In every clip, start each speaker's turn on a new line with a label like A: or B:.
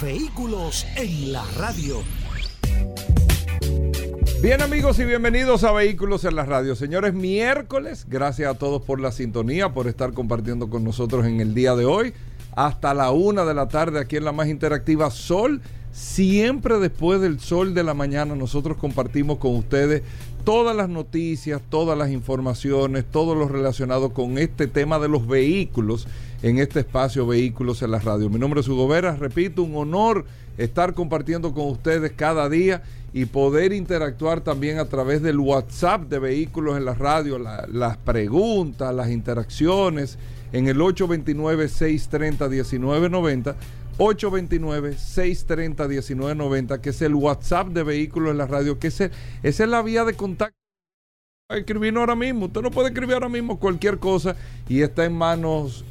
A: Vehículos en la radio.
B: Bien amigos y bienvenidos a Vehículos en la Radio. Señores, miércoles, gracias a todos por la sintonía, por estar compartiendo con nosotros en el día de hoy. Hasta la una de la tarde aquí en la más interactiva Sol. Siempre después del sol de la mañana nosotros compartimos con ustedes todas las noticias, todas las informaciones, todo lo relacionado con este tema de los vehículos en este espacio Vehículos en la Radio. Mi nombre es Hugo Veras, repito, un honor estar compartiendo con ustedes cada día y poder interactuar también a través del WhatsApp de Vehículos en la Radio, las preguntas, las interacciones en el 829-630-1990. 829-630-1990, que es el WhatsApp de Vehículos en la Radio, que es esa es la vía de contacto. Escribirnos ahora mismo, usted no puede escribir ahora mismo cualquier cosa y está en manos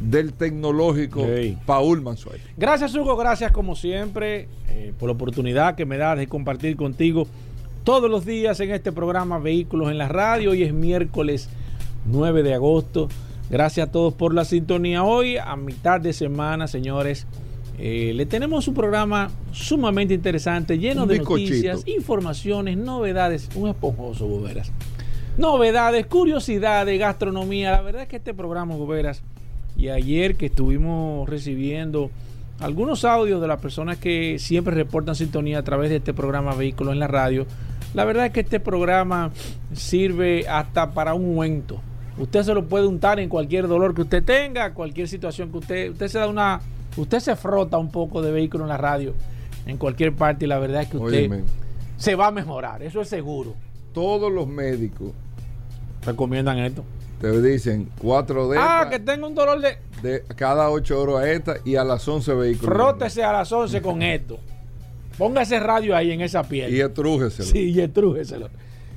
B: del tecnológico Paul Manzuel.
C: Gracias Hugo, gracias como siempre eh, por la oportunidad que me da de compartir contigo todos los días en este programa Vehículos en la Radio. Hoy es miércoles 9 de agosto. Gracias a todos por la sintonía. Hoy, a mitad de semana, señores, eh, le tenemos un programa sumamente interesante, lleno de noticias, informaciones, novedades. Un esponjoso, Boberas. Novedades, curiosidades, gastronomía. La verdad es que este programa, Boberas, y ayer que estuvimos recibiendo algunos audios de las personas que siempre reportan sintonía a través de este programa Vehículos en la Radio, la verdad es que este programa sirve hasta para un ungüento. Usted se lo puede untar en cualquier dolor que usted tenga, cualquier situación que usted, usted se da una, usted se frota un poco de vehículo en la radio en cualquier parte y la verdad es que usted se va a mejorar, eso es seguro.
B: Todos los médicos
C: recomiendan esto
B: te dicen cuatro
C: de Ah, que tengo un dolor de.
B: de cada 8 horas a esta y a las 11 vehículos.
C: Frótese a las 11 con esto. Póngase radio ahí en esa piel.
B: Y estrújeselo.
C: Sí, y estrújeselo.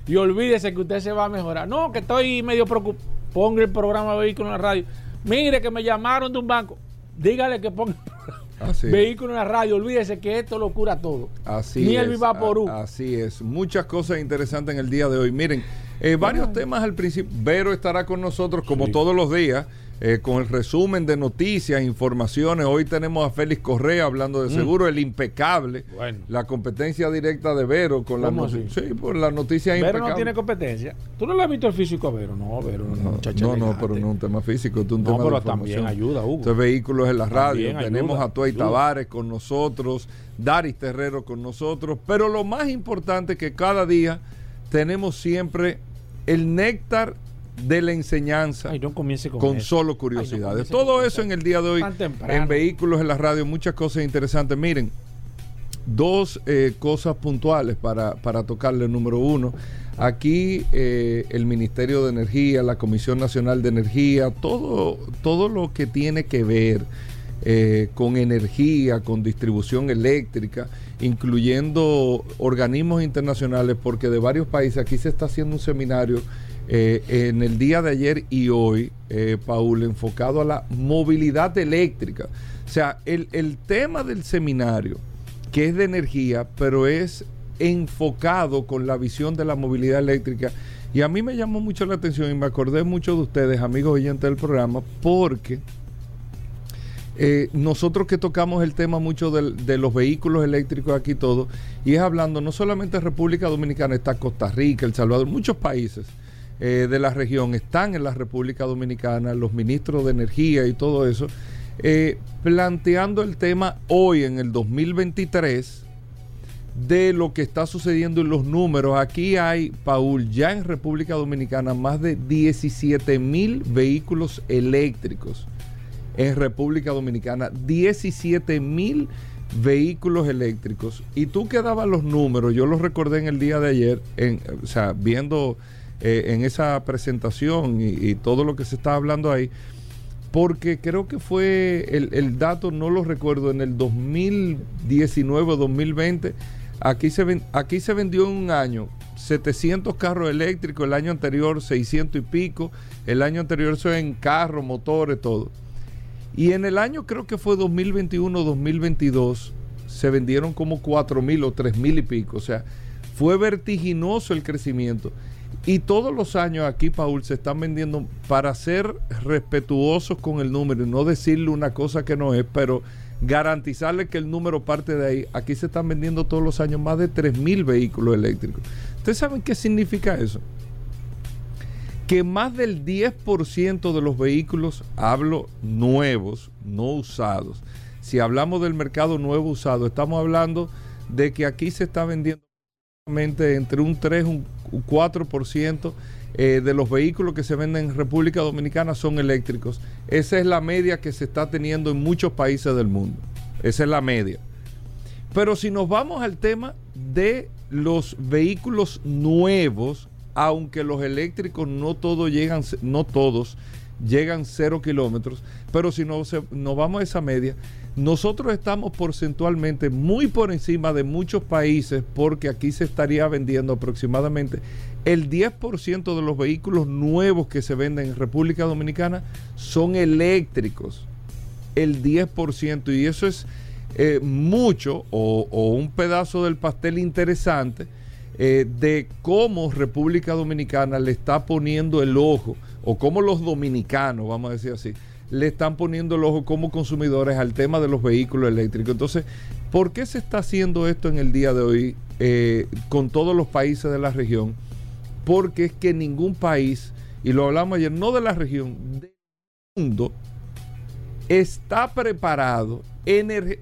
C: Y olvídese que usted se va a mejorar. No, que estoy medio preocupado. Ponga el programa Vehículo en la radio. Mire que me llamaron de un banco. Dígale que ponga Vehículo en la radio. Olvídese que esto lo cura todo.
B: Así Ni es. el Vivaporú. Así es. Muchas cosas interesantes en el día de hoy. Miren. Eh, varios temas al principio. Vero estará con nosotros como todos los días. Eh, con el resumen de noticias, informaciones. Hoy tenemos a Félix Correa hablando de mm. seguro, el impecable. La competencia directa de Vero con la
C: Sí, por la noticia Vero no tiene competencia. ¿Tú no le has visto el físico a Vero? No, Vero
B: no, no, no, pero no un tema físico, es un tema pero
C: también ayuda, Hugo.
B: Entonces, vehículos en la radio. Tenemos a Tuay Tavares con nosotros, Daris Terrero con nosotros. Pero lo más importante es que cada día tenemos siempre el néctar de la enseñanza con, solo curiosidades. Todo eso en el día de hoy en vehículos en la radio, muchas cosas interesantes. Miren, dos eh, cosas puntuales para, para tocarle. Número uno, aquí eh, el Ministerio de Energía, la Comisión Nacional de Energía, todo, todo lo que tiene que ver eh, con energía, con distribución eléctrica, incluyendo organismos internacionales, porque de varios países aquí se está haciendo un seminario eh, en el día de ayer y hoy, eh, Paul, enfocado a la movilidad eléctrica. O sea, el, el tema del seminario, que es de energía, pero es enfocado con la visión de la movilidad eléctrica. Y a mí me llamó mucho la atención y me acordé mucho de ustedes, amigos oyentes del programa, porque eh, nosotros que tocamos el tema mucho de, los vehículos eléctricos aquí todo, y es hablando no solamente de República Dominicana, está Costa Rica, El Salvador, muchos países eh, de la región están en la República Dominicana, los ministros de energía y todo eso, eh, planteando el tema hoy en el 2023 de lo que está sucediendo en los números. Aquí hay, Paul, ya en República Dominicana más de 17 mil vehículos eléctricos en República Dominicana, 17 mil vehículos eléctricos. Y tú que dabas los números, yo los recordé en el día de ayer, o sea, viendo eh, en esa presentación y, todo lo que se está hablando ahí, porque creo que fue el, dato, no lo recuerdo, en el 2019 o 2020, aquí se, aquí se vendió en un año 700 carros eléctricos, el año anterior 600 y pico, el año anterior eso en carros, motores, todo. Y en el año creo que fue 2021-2022, se vendieron como 4 mil o 3 mil y pico, o sea, fue vertiginoso el crecimiento. Y todos los años aquí, Paul, se están vendiendo para ser respetuosos con el número y no decirle una cosa que no es, pero garantizarle que el número parte de ahí. Aquí se están vendiendo todos los años más de 3.000 vehículos eléctricos. ¿Ustedes saben qué significa eso? Que más del 10% de los vehículos, hablo nuevos, no usados. Si hablamos del mercado nuevo usado, estamos hablando de que aquí se está vendiendo entre un 3 y un 4% eh, de los vehículos que se venden en República Dominicana son eléctricos. Esa es la media que se está teniendo en muchos países del mundo. Esa es la media. Pero si nos vamos al tema de los vehículos nuevos, aunque los eléctricos no todos llegan, no todos llegan cero kilómetros, pero si no, nos vamos a esa media, nosotros estamos porcentualmente muy por encima de muchos países porque aquí se estaría vendiendo aproximadamente el 10% de los vehículos nuevos que se venden en República Dominicana son eléctricos. El 10%. Y eso es eh, mucho o, un pedazo del pastel interesante eh, de cómo República Dominicana le está poniendo el ojo, o cómo los dominicanos, vamos a decir así, le están poniendo el ojo como consumidores al tema de los vehículos eléctricos. Entonces, ¿por qué se está haciendo esto en el día de hoy eh, con todos los países de la región? Porque es que ningún país, y lo hablamos ayer, no de la región, del mundo, está preparado,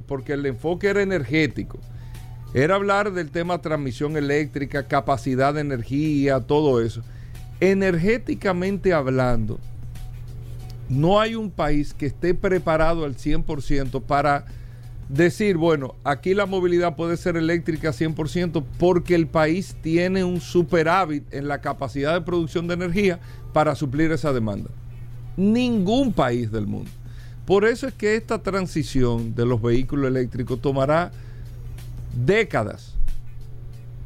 B: porque el enfoque era energético. Era hablar del tema transmisión eléctrica, capacidad de energía, todo eso. Energéticamente hablando, no hay un país que esté preparado al 100% para decir, bueno, aquí la movilidad puede ser eléctrica 100% porque el país tiene un superávit en la capacidad de producción de energía para suplir esa demanda. Ningún país del mundo. Por eso es que esta transición de los vehículos eléctricos tomará décadas,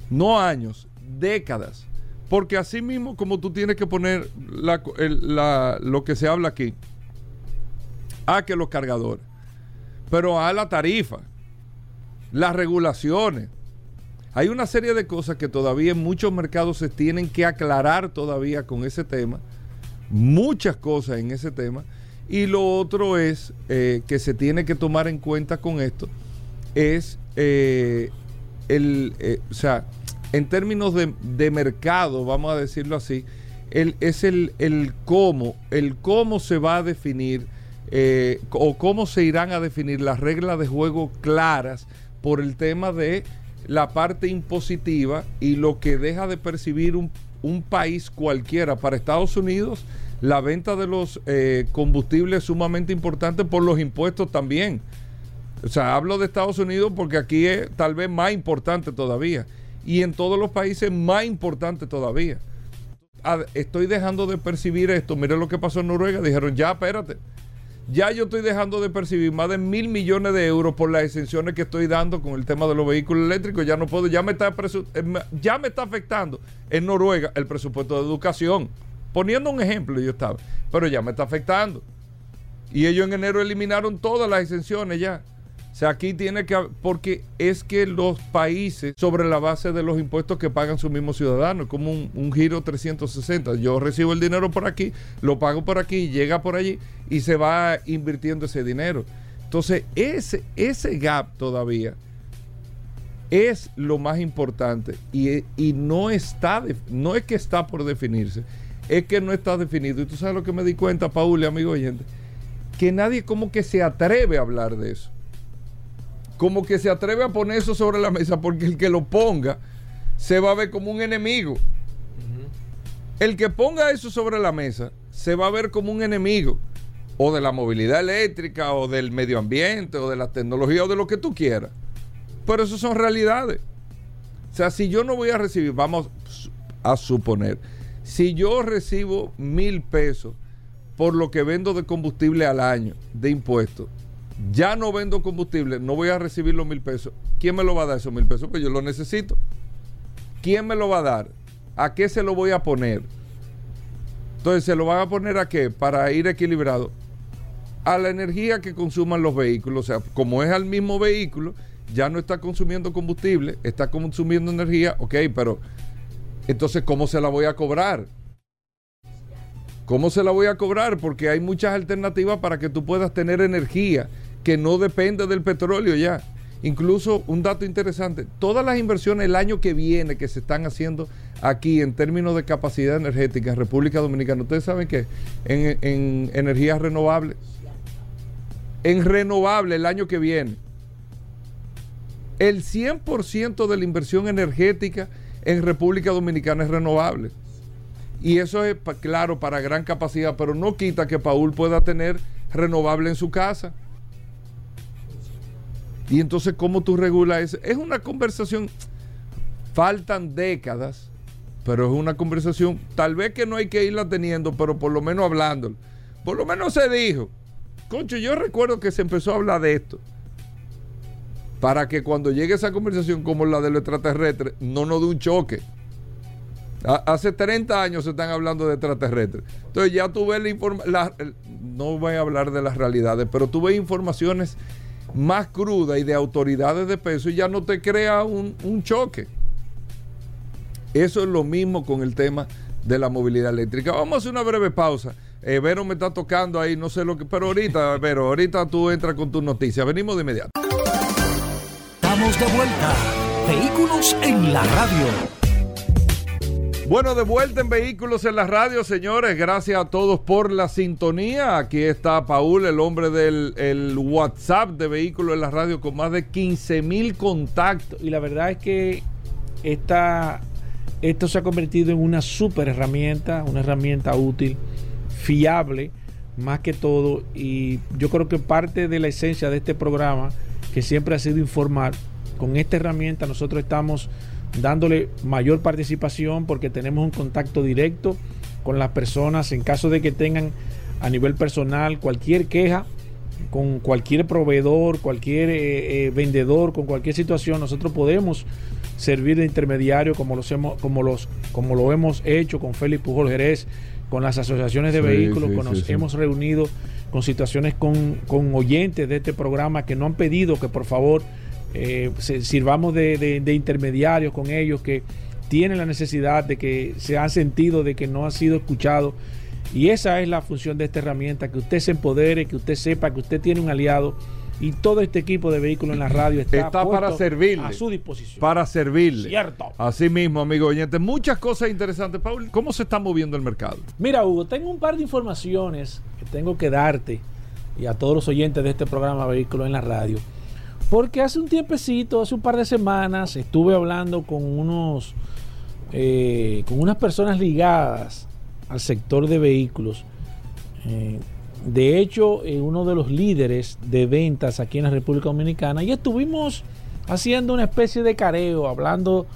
B: no años, décadas. Porque así mismo como tú tienes que poner lo que se habla aquí, a que los cargadores, pero a la tarifa, las regulaciones. Hay una serie de cosas que todavía en muchos mercados se tienen que aclarar todavía con ese tema, muchas cosas en ese tema. Y lo otro es eh, que se tiene que tomar en cuenta con esto, es eh, el, eh, o sea, en términos de, mercado, vamos a decirlo así, el, es el, cómo, el cómo se va a definir eh, o cómo se irán a definir las reglas de juego claras por el tema de la parte impositiva y lo que deja de percibir un, país cualquiera. Para Estados Unidos, la venta de los eh, combustibles es sumamente importante por los impuestos también. O sea, hablo de Estados Unidos porque aquí es tal vez más importante todavía y en todos los países más importante todavía. Estoy dejando de percibir esto. Mire lo que pasó en Noruega. Dijeron, ya, espérate. Ya yo estoy dejando de percibir más de mil millones de euros por las exenciones que estoy dando con el tema de los vehículos eléctricos. Ya no puedo, ya me está, eh, ya me está afectando en Noruega el presupuesto de educación. Poniendo un ejemplo, yo estaba. Pero ya me está afectando. Y ellos en enero eliminaron todas las exenciones ya. O sea, aquí tiene que, porque es que los países, sobre la base de los impuestos que pagan sus mismos ciudadanos, como un, giro 360. Yo recibo el dinero por aquí, lo pago por aquí, llega por allí y se va invirtiendo ese dinero. Entonces, ese, ese gap todavía es lo más importante y, y no está, no es que está por definirse, es que no está definido. Y tú sabes lo que me di cuenta, Paul y amigo oyente, que nadie como que se atreve a hablar de eso como que se atreve a poner eso sobre la mesa porque el que lo ponga se va a ver como un enemigo. El que ponga eso sobre la mesa se va a ver como un enemigo o de la movilidad eléctrica o del medio ambiente o de la tecnología o de lo que tú quieras. Pero eso son realidades. O sea, si yo no voy a recibir, vamos a suponer, si yo recibo mil pesos por lo que vendo de combustible al año de impuestos, ya no vendo combustible, no voy a recibir los mil pesos. ¿Quién me lo va a dar esos mil pesos? Pues yo lo necesito. ¿Quién me lo va a dar? ¿A qué se lo voy a poner? Entonces, ¿se lo van a poner a qué? Para ir equilibrado. A la energía que consuman los vehículos. O sea, como es al mismo vehículo, ya no está consumiendo combustible, está consumiendo energía. Ok, pero entonces, ¿cómo se la voy a cobrar? ¿Cómo se la voy a cobrar? Porque hay muchas alternativas para que tú puedas tener energía que no depende del petróleo ya. Incluso un dato interesante, todas las inversiones el año que viene que se están haciendo aquí en términos de capacidad energética en República Dominicana, ustedes saben que en, en energías renovables, en renovable el año que viene, el 100% de la inversión energética en República Dominicana es renovable. Y eso es claro para gran capacidad, pero no quita que Paul pueda tener renovable en su casa. Y entonces, ¿cómo tú regulas eso? Es una conversación, faltan décadas, pero es una conversación, tal vez que no hay que irla teniendo, pero por lo menos hablando. Por lo menos se dijo. Concho, yo recuerdo que se empezó a hablar de esto. Para que cuando llegue esa conversación como la de los extraterrestres, no nos dé un choque. Hace 30 años se están hablando de extraterrestres. Entonces ya tú ves la información, no voy a hablar de las realidades, pero tú ves informaciones más crudas y de autoridades de peso y ya no te crea un, choque. Eso es lo mismo con el tema de la movilidad eléctrica. Vamos a hacer una breve pausa. Eh, Vero me está tocando ahí, no sé lo que, pero ahorita, Vero, ahorita tú entras con tus noticias. Venimos de inmediato.
A: Estamos de vuelta. Vehículos en la radio.
B: Bueno, de vuelta en Vehículos en la Radio, señores. Gracias a todos por la sintonía. Aquí está Paul, el hombre del WhatsApp de Vehículos en la Radio, con más de 15 mil contactos.
C: Y la verdad es que esta, esto se ha convertido en una super herramienta, una herramienta útil, fiable, más que todo. Y yo creo que parte de la esencia de este programa, que siempre ha sido informar, con esta herramienta nosotros estamos dándole mayor participación porque tenemos un contacto directo con las personas. En caso de que tengan a nivel personal cualquier queja con cualquier proveedor, cualquier eh, eh, vendedor, con cualquier situación, nosotros podemos servir de intermediario como, los hemos, como, los, como lo hemos hecho con Félix Pujol Jerez, con las asociaciones de vehículos, con nos hemos reunido con situaciones con, con oyentes de este programa que no han pedido que por favor eh, sirvamos de, intermediarios con ellos que tienen la necesidad de que se han sentido de que no ha sido escuchado. Y esa es la función de esta herramienta, que usted se empodere, que usted sepa que usted tiene un aliado y todo este equipo de vehículos en la radio está,
B: para servirle.
C: A su disposición.
B: Para servirle.
C: Cierto.
B: Así mismo, amigo oyente. Muchas cosas interesantes. Paul, ¿cómo se está moviendo el mercado?
C: Mira, Hugo, tengo un par de informaciones que tengo que darte y a todos los oyentes de este programa Vehículos en la Radio. Porque hace un tiempecito, hace un par de semanas, estuve hablando con unos eh, con unas personas ligadas al sector de vehículos. Eh, de hecho, eh, uno de los líderes de ventas aquí en la República Dominicana, y estuvimos haciendo una especie de careo, hablando,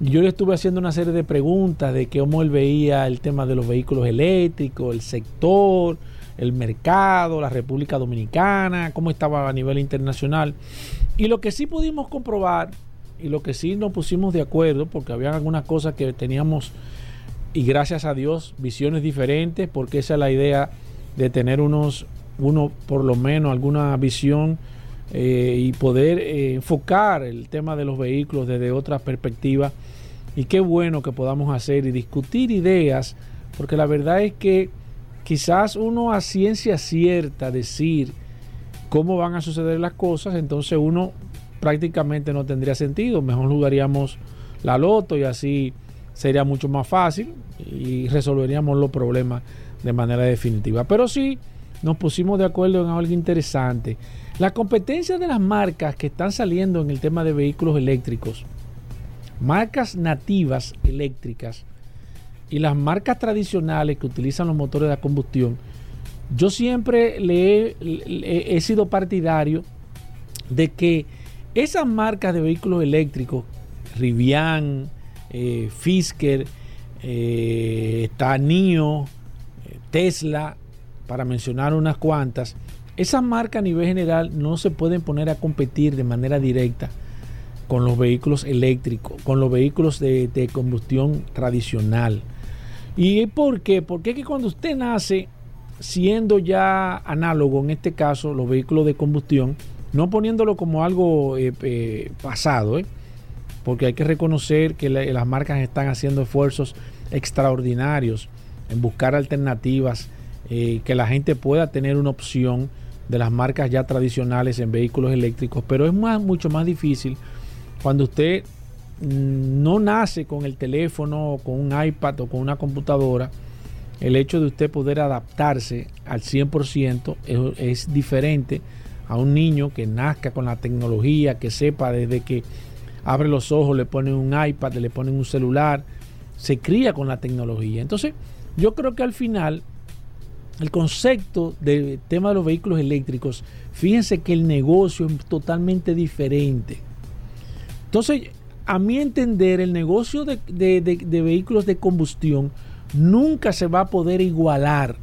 C: yo le estuve haciendo una serie de preguntas de cómo él veía el tema de los vehículos eléctricos, el sector, el mercado, la República Dominicana, cómo estaba a nivel internacional. Y lo que sí pudimos comprobar y lo que sí nos pusimos de acuerdo, porque había algunas cosas que teníamos, y gracias a Dios, visiones diferentes, porque esa es la idea de tener unos, uno por lo menos alguna visión eh, y poder eh, enfocar el tema de los vehículos desde otra perspectiva. Y qué bueno que podamos hacer y discutir ideas, porque la verdad es que quizás uno a ciencia cierta decir cómo van a suceder las cosas, entonces uno prácticamente no tendría sentido. Mejor jugaríamos la loto y así sería mucho más fácil y resolveríamos los problemas de manera definitiva. Pero sí, nos pusimos de acuerdo en algo interesante. La competencia de las marcas que están saliendo en el tema de vehículos eléctricos, marcas nativas eléctricas, y las marcas tradicionales que utilizan los motores de combustión, yo siempre le he, sido partidario de que esas marcas de vehículos eléctricos, Rivian, eh, Fisker, eh, eh, Tesla, para mencionar unas cuantas, esas marcas a nivel general no se pueden poner a competir de manera directa con los vehículos eléctricos, con los vehículos de, de combustión tradicional. ¿Y por qué? Porque es que cuando usted nace siendo ya análogo, en este caso, los vehículos de combustión, no poniéndolo como algo eh, eh, pasado, ¿eh? porque hay que reconocer que las marcas están haciendo esfuerzos extraordinarios en buscar alternativas, que la gente pueda tener una opción de las marcas ya tradicionales en vehículos eléctricos, pero es más, mucho más difícil cuando usted no nace con el teléfono, con un iPad o con una computadora, el hecho de usted poder adaptarse al 100% es, diferente a un niño que nazca con la tecnología, que sepa desde que abre los ojos, le ponen un iPad, le ponen un celular, se cría con la tecnología. Entonces, yo creo que al final, el concepto del tema de los vehículos eléctricos, fíjense que el negocio es totalmente diferente. Entonces, a mi entender, el negocio de, vehículos de combustión, nunca se va a poder igualar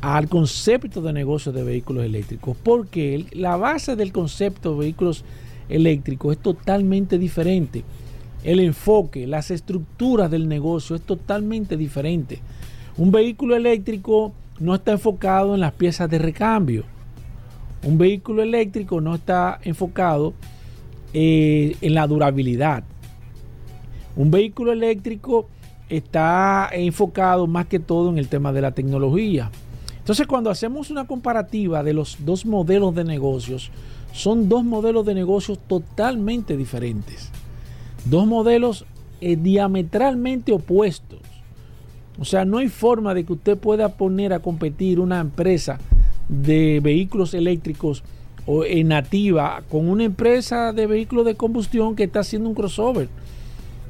C: al concepto de negocio de vehículos eléctricos, porque la base del concepto de vehículos eléctricos es totalmente diferente. El enfoque, las estructuras del negocio es totalmente diferente. Un vehículo eléctrico no está enfocado en las piezas de recambio. Un vehículo eléctrico no está enfocado eh, en la durabilidad. Un vehículo eléctrico está enfocado más que todo en el tema de la tecnología. Entonces cuando hacemos una comparativa de los dos modelos de negocios, son dos modelos de negocios totalmente diferentes. Dos modelos eh, diametralmente opuestos. O sea, no hay forma de que usted pueda poner a competir una empresa de vehículos eléctricos o en nativa con una empresa de vehículos de combustión que está haciendo un crossover.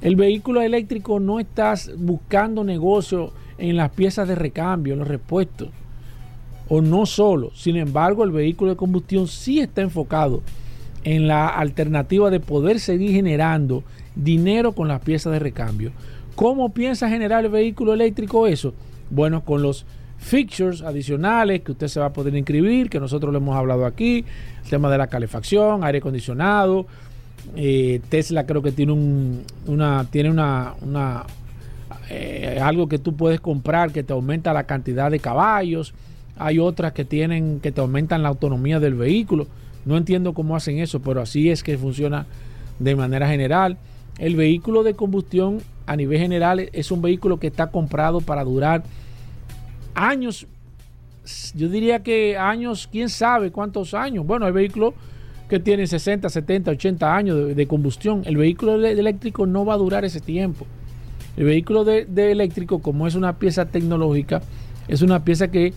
C: El vehículo eléctrico no está buscando negocio en las piezas de recambio, en los repuestos, o no solo. Sin embargo, el vehículo de combustión sí está enfocado en la alternativa de poder seguir generando dinero con las piezas de recambio. ¿Cómo piensa generar el vehículo eléctrico eso? Bueno, con los features adicionales que usted se va a poder inscribir, que nosotros lo hemos hablado aquí, el tema de la calefacción, aire acondicionado, eh, Tesla creo que tiene un, una, tiene una, una eh, algo que tú puedes comprar que te aumenta la cantidad de caballos. Hay otras que tienen que te aumentan la autonomía del vehículo. No entiendo cómo hacen eso, pero así es que funciona de manera general. El vehículo de combustión a nivel general es un vehículo que está comprado para durar años. Yo diría que años, quién sabe cuántos años. Bueno, el vehículo que tienen 60, 70, 80 años de, combustión. El vehículo eléctrico no va a durar ese tiempo. El vehículo de, eléctrico, como es una pieza tecnológica, es una pieza que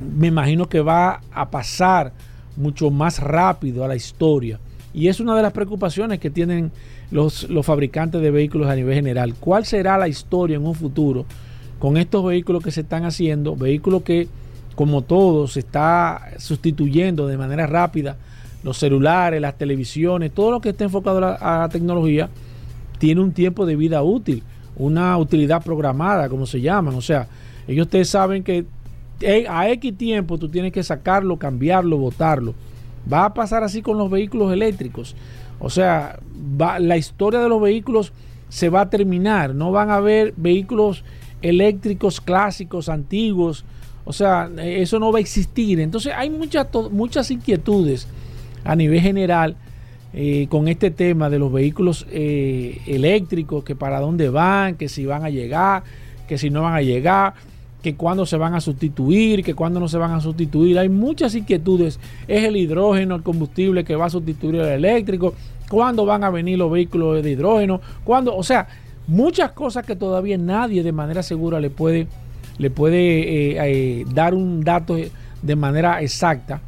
C: me imagino que va a pasar mucho más rápido a la historia. Y es una de las preocupaciones que tienen los, los, fabricantes de vehículos a nivel general. ¿Cuál será la historia en un futuro con estos vehículos que se están haciendo? Vehículos que, como todos, se está sustituyendo de manera rápida los celulares, las televisiones, todo lo que esté enfocado a la, tecnología, tiene un tiempo de vida útil, una utilidad programada, como se llaman. O sea, ellos ustedes saben que a X tiempo tú tienes que sacarlo, cambiarlo, botarlo. Va a pasar así con los vehículos eléctricos. O sea, la historia de los vehículos se va a terminar. No van a haber vehículos eléctricos clásicos, antiguos. O sea, eso no va a existir. Entonces hay muchas, muchas inquietudes a nivel general eh, con este tema de los vehículos eh, eléctricos, que para dónde van, que si van a llegar, que si no van a llegar, que cuándo se van a sustituir, que cuándo no se van a sustituir. Hay muchas inquietudes. Es el hidrógeno, el combustible que va a sustituir el eléctrico, cuándo van a venir los vehículos de hidrógeno, cuándo, o sea, muchas cosas que todavía nadie de manera segura le puede, le puede eh, dar un dato de manera exacta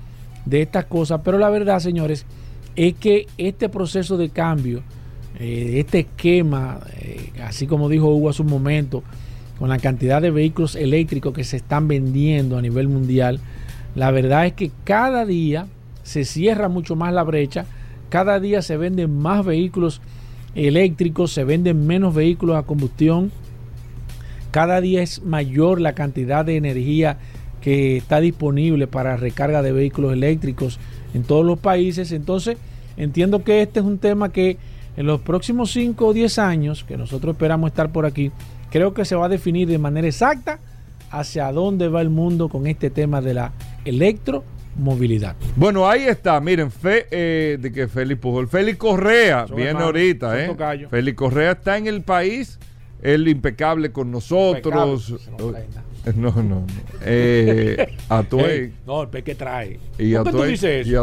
C: de estas cosas. Pero la verdad, señores, es que este proceso de cambio, eh, este esquema, eh, así como dijo Hugo hace un momento, con la cantidad de vehículos eléctricos que se están vendiendo a nivel mundial, la verdad es que cada día se cierra mucho más la brecha, cada día se venden más vehículos eléctricos, se venden menos vehículos a combustión, cada día es mayor la cantidad de energía que está disponible para recarga de vehículos eléctricos en todos los países. Entonces, entiendo que este es un tema que en los próximos 5 o 10 años, que nosotros esperamos estar por aquí, creo que se va a definir de manera exacta hacia dónde va el mundo con este tema de la electromovilidad.
B: Bueno, ahí está, miren, fe, eh, de que Félix Pujol, Félix Correa viene ahorita, ¿eh? Félix Correa está en el país, el impecable con nosotros. No, no, no. Eh,
C: no, el pe que trae.
B: Y ¿Por qué tú dices eso? Y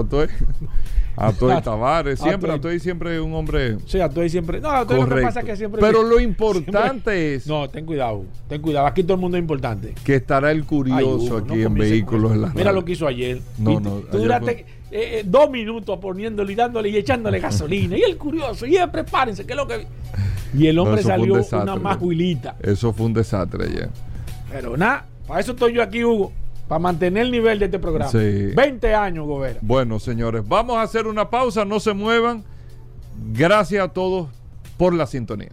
B: Atoy Tavares, siempre, Atoy siempre un hombre.
C: Sí, Atoy siempre. No, Atoy lo que pasa es que siempre.
B: Pero lo importante es.
C: No, ten cuidado, ten cuidado. Aquí todo el mundo es importante.
B: Que estará el curioso aquí en vehículos en la
C: Mira lo que hizo ayer.
B: No, no.
C: Tú duraste eh, eh, dos minutos poniéndole y dándole y echándole gasolina. y el curioso, y prepárense, que es lo que. Y el hombre salió una majuilita.
B: Eso fue un desastre ayer.
C: Pero nada, para eso estoy yo aquí, Hugo para mantener el nivel de este programa. 20 años, Gobera.
B: Bueno, señores, vamos a hacer una pausa, no se muevan. Gracias a todos por la sintonía.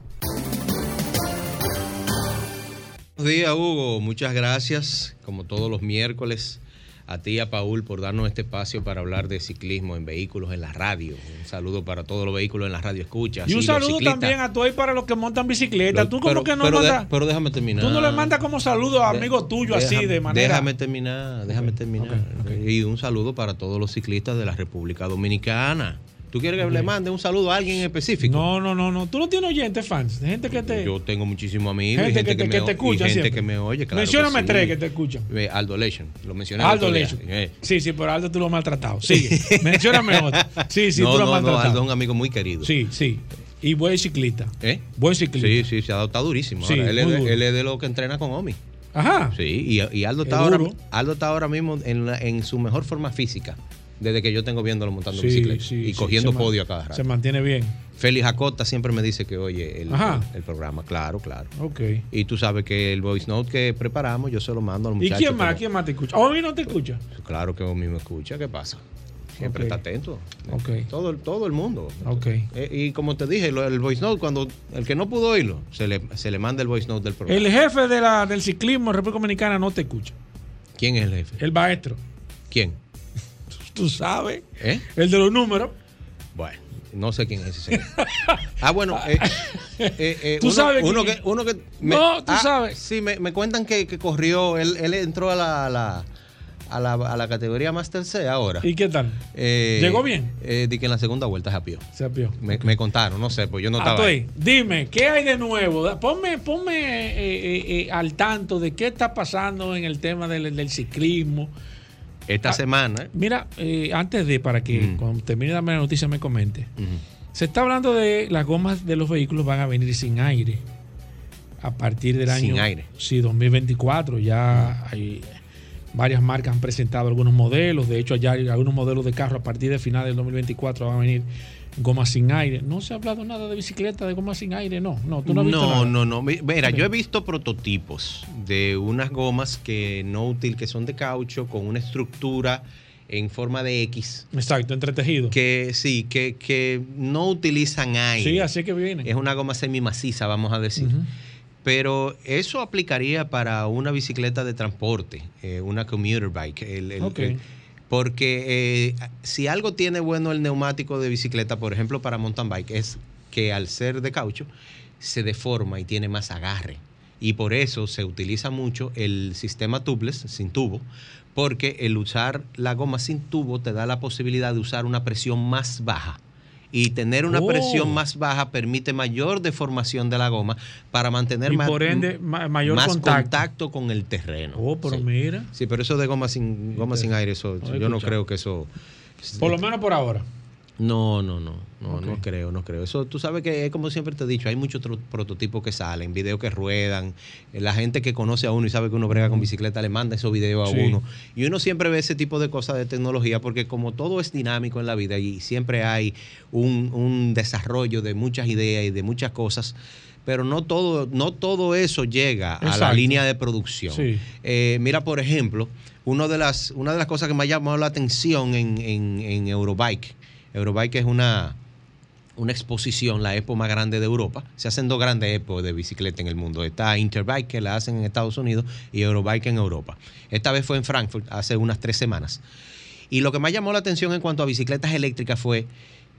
D: Buenos días, Hugo. Muchas gracias, como todos los miércoles a ti y a Paul por darnos este espacio para hablar de ciclismo en vehículos en la radio. Un saludo para todos los vehículos en la radio escucha.
C: Y un saludo también a y para los que montan bicicleta. tú como que no
D: pero, pero, déjame terminar.
C: Tú no le mandas como saludo a amigos tuyos así de manera.
D: Déjame terminar, déjame terminar. Y un saludo para todos los ciclistas de la República Dominicana. ¿Tú quieres que le mande un saludo a alguien en específico?
C: No, no, no, no. Tú no tienes oyentes fans, gente que te.
D: Yo tengo muchísimos amigos, gente, gente que, te, te escucha, y gente que me oye. Claro
C: Mencióname tres que te escuchan.
D: Aldo Lation, lo mencioné.
C: Aldo Lation. Eh. Sí, sí, pero Aldo tú lo has maltratado. Sigue. Mencióname otro. Sí, sí, tú lo has maltratado. No,
D: Aldo es un amigo muy querido.
C: Sí, sí. Y buen ciclista.
D: ¿Eh?
C: Buen ciclista.
D: Sí, sí, se ha adoptado durísimo. Sí, él, es de, él, es de, lo que entrena con Omi.
C: Ajá.
D: Sí, y, Aldo, está ahora, Aldo está ahora mismo en, en su mejor forma física desde que yo tengo viéndolo montando bicicleta y cogiendo podio a cada rato.
C: Se mantiene bien.
D: Félix Acosta siempre me dice que oye el, el, programa. Claro, claro.
C: Ok.
D: Y tú sabes que el voice note que preparamos, yo se lo mando a los muchachos.
C: ¿Y quién más? ¿Quién más te escucha? ¿Omi no te escucha?
D: Claro que Omi me escucha. ¿Qué pasa? Siempre está atento.
C: Okay.
D: Todo, todo el mundo.
C: Okay.
D: Eh, y como te dije, el voice note, cuando el que no pudo oírlo, se le, se le manda el voice note del programa.
C: El jefe de la, del ciclismo en República Dominicana no te escucha.
D: ¿Quién es el jefe?
C: El maestro.
D: ¿Quién?
C: Tú sabes.
D: ¿Eh?
C: El de los números.
D: Bueno, no sé quién es ese señor. ah, bueno, eh,
C: eh, eh tú sabes.
D: Uno que, uno que
C: no, tú ah, sabes.
D: Sí, me, me cuentan que, que, corrió, él, él entró a la, a la a la, a la, categoría Master C ahora.
C: ¿Y qué tal?
D: Eh,
C: ¿Llegó bien?
D: Eh, di que en la segunda vuelta se apió.
C: Se apió.
D: Me, me, contaron, no sé, pues yo no estaba. Ahí.
C: Dime, ¿qué hay de nuevo? Ponme, ponme eh, al tanto de qué está pasando en el tema del, del ciclismo.
D: Esta ah, semana.
C: Mira, eh, antes de, para que cuando termine de darme la noticia me comente. Se está hablando de las gomas de los vehículos van a venir sin aire. A partir del año.
D: Sin aire.
C: Sí, 2024. Ya hay varias marcas han presentado algunos modelos. De hecho, ya hay algunos modelos de carro a partir de final del 2024 van a venir goma sin aire. No se ha hablado nada de bicicleta de goma sin aire, no. No, tú no has visto
D: No, no, no. Mira, yo he visto prototipos de unas gomas que no útil, que son de caucho, con una estructura en forma de X.
C: Exacto, entretejido.
D: Que sí, que, que no utilizan aire.
C: Sí, así que viene.
D: Es una goma semi-maciza, vamos a decir. Pero eso aplicaría para una bicicleta de transporte, eh, una commuter bike. El, el, porque eh, si algo tiene bueno el neumático de bicicleta, por ejemplo, para mountain bike, es que al ser de caucho se deforma y tiene más agarre. Y por eso se utiliza mucho el sistema tubeless, sin tubo, porque el usar la goma sin tubo te da la posibilidad de usar una presión más baja y tener una presión oh. más baja permite mayor deformación de la goma para mantener más,
C: mayor
D: contacto. con el terreno.
C: Oh, pero
D: sí.
C: mira.
D: Sí, pero eso de goma sin goma sin aire, eso, yo no creo que eso.
C: Por lo menos por ahora.
D: No, no, no, no, no creo, no creo. Eso tú sabes que como siempre te he dicho, hay muchos prototipos que salen, videos que ruedan, eh, la gente que conoce a uno y sabe que uno brega con bicicleta le manda esos videos a uno. Y uno siempre ve ese tipo de cosas de tecnología porque como todo es dinámico en la vida y siempre hay un, desarrollo de muchas ideas y de muchas cosas, pero no todo, no todo eso llega a la línea de producción. Eh, mira, por ejemplo, uno de las, una de las cosas que me ha llamado la atención en, en, en Eurobike, Eurobike es una, una exposición, la expo más grande de Europa. Se hacen dos grandes expos de bicicleta en el mundo. Está Interbike, que la hacen en Estados Unidos, y Eurobike en Europa. Esta vez fue en Frankfurt, hace unas tres semanas. Y lo que más llamó la atención en cuanto a bicicletas eléctricas fue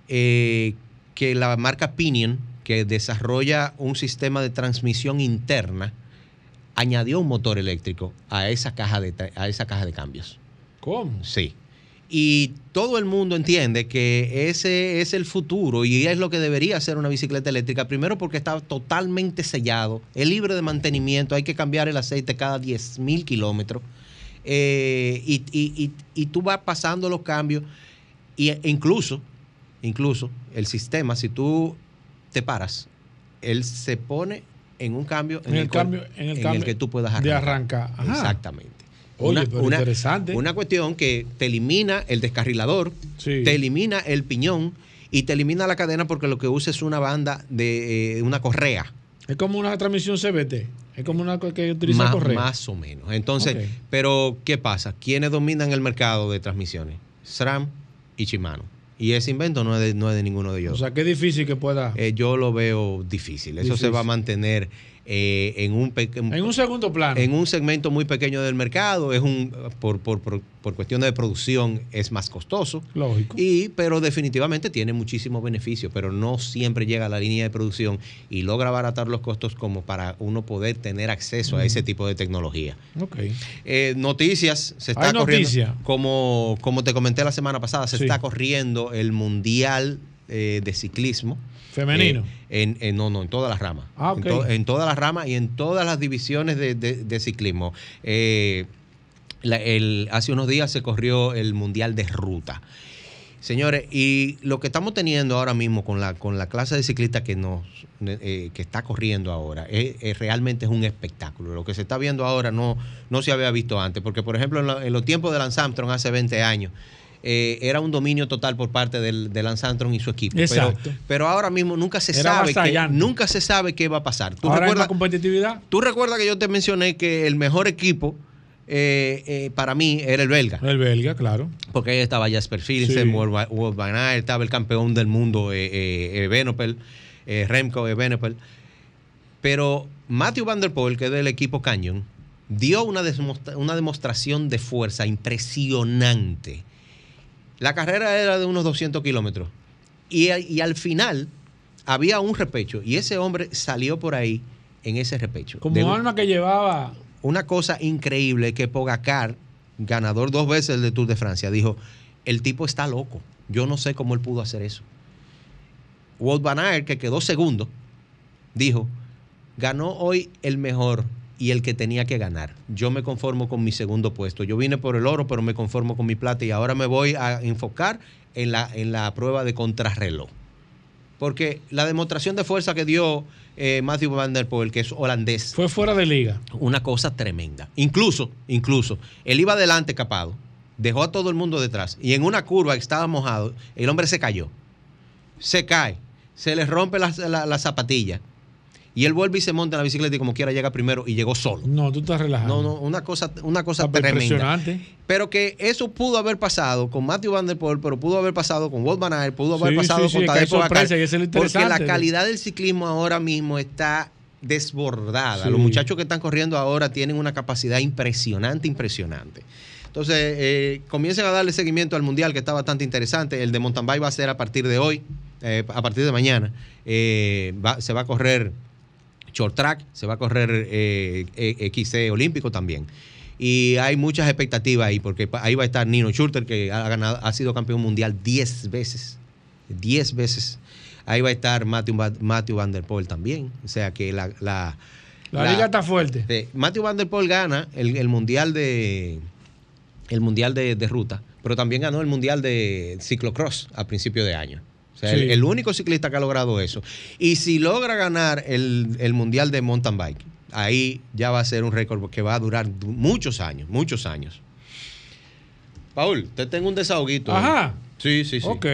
D: eh, que la marca Pinion, que desarrolla un sistema de transmisión interna, añadió un motor eléctrico a esa caja de, a esa caja de cambios.
C: ¿Cómo?
D: Sí. Y todo el mundo entiende que ese es el futuro y es lo que debería ser una bicicleta eléctrica. Primero porque está totalmente sellado, es libre de mantenimiento, hay que cambiar el aceite cada 10 mil kilómetros. Eh, y, tú vas pasando los cambios e incluso, incluso el sistema, si tú te paras, él se pone en un cambio
C: en, el, cambio, en el,
D: que tú puedas arrancar.
C: De arrancar.
D: Exactamente.
C: Oye, una, interesante.
D: Una cuestión que te elimina el descarrilador, te elimina el piñón y te elimina la cadena porque lo que usa es una banda de eh, una correa.
C: Es como una transmisión CBT. Es como una que utiliza
D: más,
C: correa.
D: Más o menos. Entonces, pero ¿qué pasa? ¿Quiénes dominan el mercado de transmisiones? SRAM y Shimano. Y ese invento no es de, no es de ninguno de ellos.
C: O sea, qué difícil que pueda.
D: Eh, yo lo veo difícil. Eso se va a mantener eh, en, un
C: en un segundo plano.
D: En un segmento muy pequeño del mercado. Es un por, por, por, por cuestiones de producción es más costoso.
C: Lógico.
D: Y, pero definitivamente tiene muchísimos beneficios, pero no siempre llega a la línea de producción y logra abaratar los costos como para uno poder tener acceso a ese tipo de tecnología.
C: Okay.
D: Eh, noticias, se está corriendo. Como, como te comenté la semana pasada, se está corriendo el Mundial eh, de Ciclismo.
C: Femenino.
D: Eh, en, no, no, en todas las ramas.
C: Ah,
D: en, todas las ramas y en todas las divisiones de, ciclismo. Eh, el, hace unos días se corrió el Mundial de Ruta. Señores, y lo que estamos teniendo ahora mismo con la, con la clase de ciclistas que, nos, eh, que está corriendo ahora, es, realmente es un espectáculo. Lo que se está viendo ahora no, no se había visto antes, porque por ejemplo en, los tiempos de Lance Armstrong hace 20 años, eh, era un dominio total por parte del, de Lance Armstrong y su equipo. Pero, ahora mismo nunca se sabe que, nunca se sabe qué va a pasar.
C: ¿Tú ahora recuerdas, competitividad?
D: Tú recuerdas que yo te mencioné que el mejor equipo eh, eh, para mí era el belga.
C: El belga, claro.
D: Porque ahí estaba Jasper Philipsen, sí. World Van estaba el campeón del mundo, eh, Remco Evenepoel. Pero Matthew Van Der Poel, que es del equipo Canyon, dio una, una demostración de fuerza impresionante la carrera era de unos 200 kilómetros. Y, al final había un repecho. Y ese hombre salió por ahí en ese repecho.
C: Como alma que llevaba.
D: Una cosa increíble que Pogacar, ganador dos veces del Tour de Francia, dijo: el tipo está loco. Yo no sé cómo él pudo hacer eso. Walt Van Aert, que quedó segundo, dijo: ganó hoy el mejor y el que tenía que ganar. Yo me conformo con mi segundo puesto. Yo vine por el oro, pero me conformo con mi plata y ahora me voy a enfocar en la, en la prueba de contrarreloj. Porque la demostración de fuerza que dio eh, Matthew Van Der Poel, que es holandés.
C: Fue fuera de liga.
D: Una cosa tremenda. Incluso, incluso, él iba adelante capado, dejó a todo el mundo detrás y en una curva que estaba mojado, el hombre se cayó. Se cae, se le rompe la, la zapatilla y él vuelve y se monta en la bicicleta y como quiera llega primero y llegó solo.
C: No, tú estás relajado.
D: No, no, una cosa, una cosa tremenda. Impresionante. Pero que eso pudo haber pasado con Matthew Van Der Poel, pero pudo haber pasado con Walt Van Aert, pudo haber pasado con Tadej Pogacar. Porque la calidad del ciclismo ahora mismo está desbordada. Los muchachos que están corriendo ahora tienen una capacidad impresionante, impresionante. Entonces, eh, comiencen a darle seguimiento al Mundial, que está bastante interesante. El de mountain bike va a ser a partir de hoy, eh, a partir de mañana. Eh, se va a correr short track, se va a correr eh, eh XC olímpico también. Y hay muchas expectativas ahí, porque ahí va a estar Nino Schurter, que ha, ganado, ha sido campeón mundial 10 veces. 10 veces. Ahí va a estar Matthew, Matthew Van Der Poel también. O sea que la... La,
C: liga está fuerte.
D: Matthew Van Der Poel gana el, mundial de el mundial de, de, ruta, pero también ganó el mundial de ciclocross a principio de año el, único ciclista que ha logrado eso. Y si logra ganar el, Mundial de Mountain Bike, ahí ya va a ser un récord que va a durar muchos años, muchos años. Paul, te tengo un desahoguito.
C: Ajá.
D: Sí, sí, sí.
C: Ok.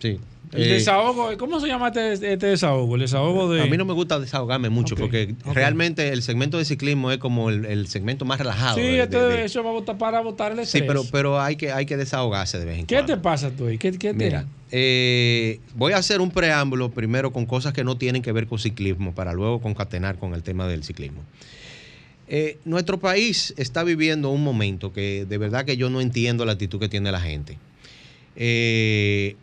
D: Sí.
C: El eh, desahogo, ¿cómo se llama este, este, desahogo? El desahogo de.
D: A mí no me gusta desahogarme mucho porque realmente el segmento de ciclismo es como el, segmento más relajado.
C: Sí, este eso va a votar para votar el estrés.
D: Sí, pero, pero hay, que, hay que desahogarse de vez en
C: cuando. ¿Qué te pasa tú ahí? ¿Qué, qué
D: Mira, eh, voy a hacer un preámbulo primero con cosas que no tienen que ver con ciclismo para luego concatenar con el tema del ciclismo. Eh, nuestro país está viviendo un momento que de verdad que yo no entiendo la actitud que tiene la gente. Eh,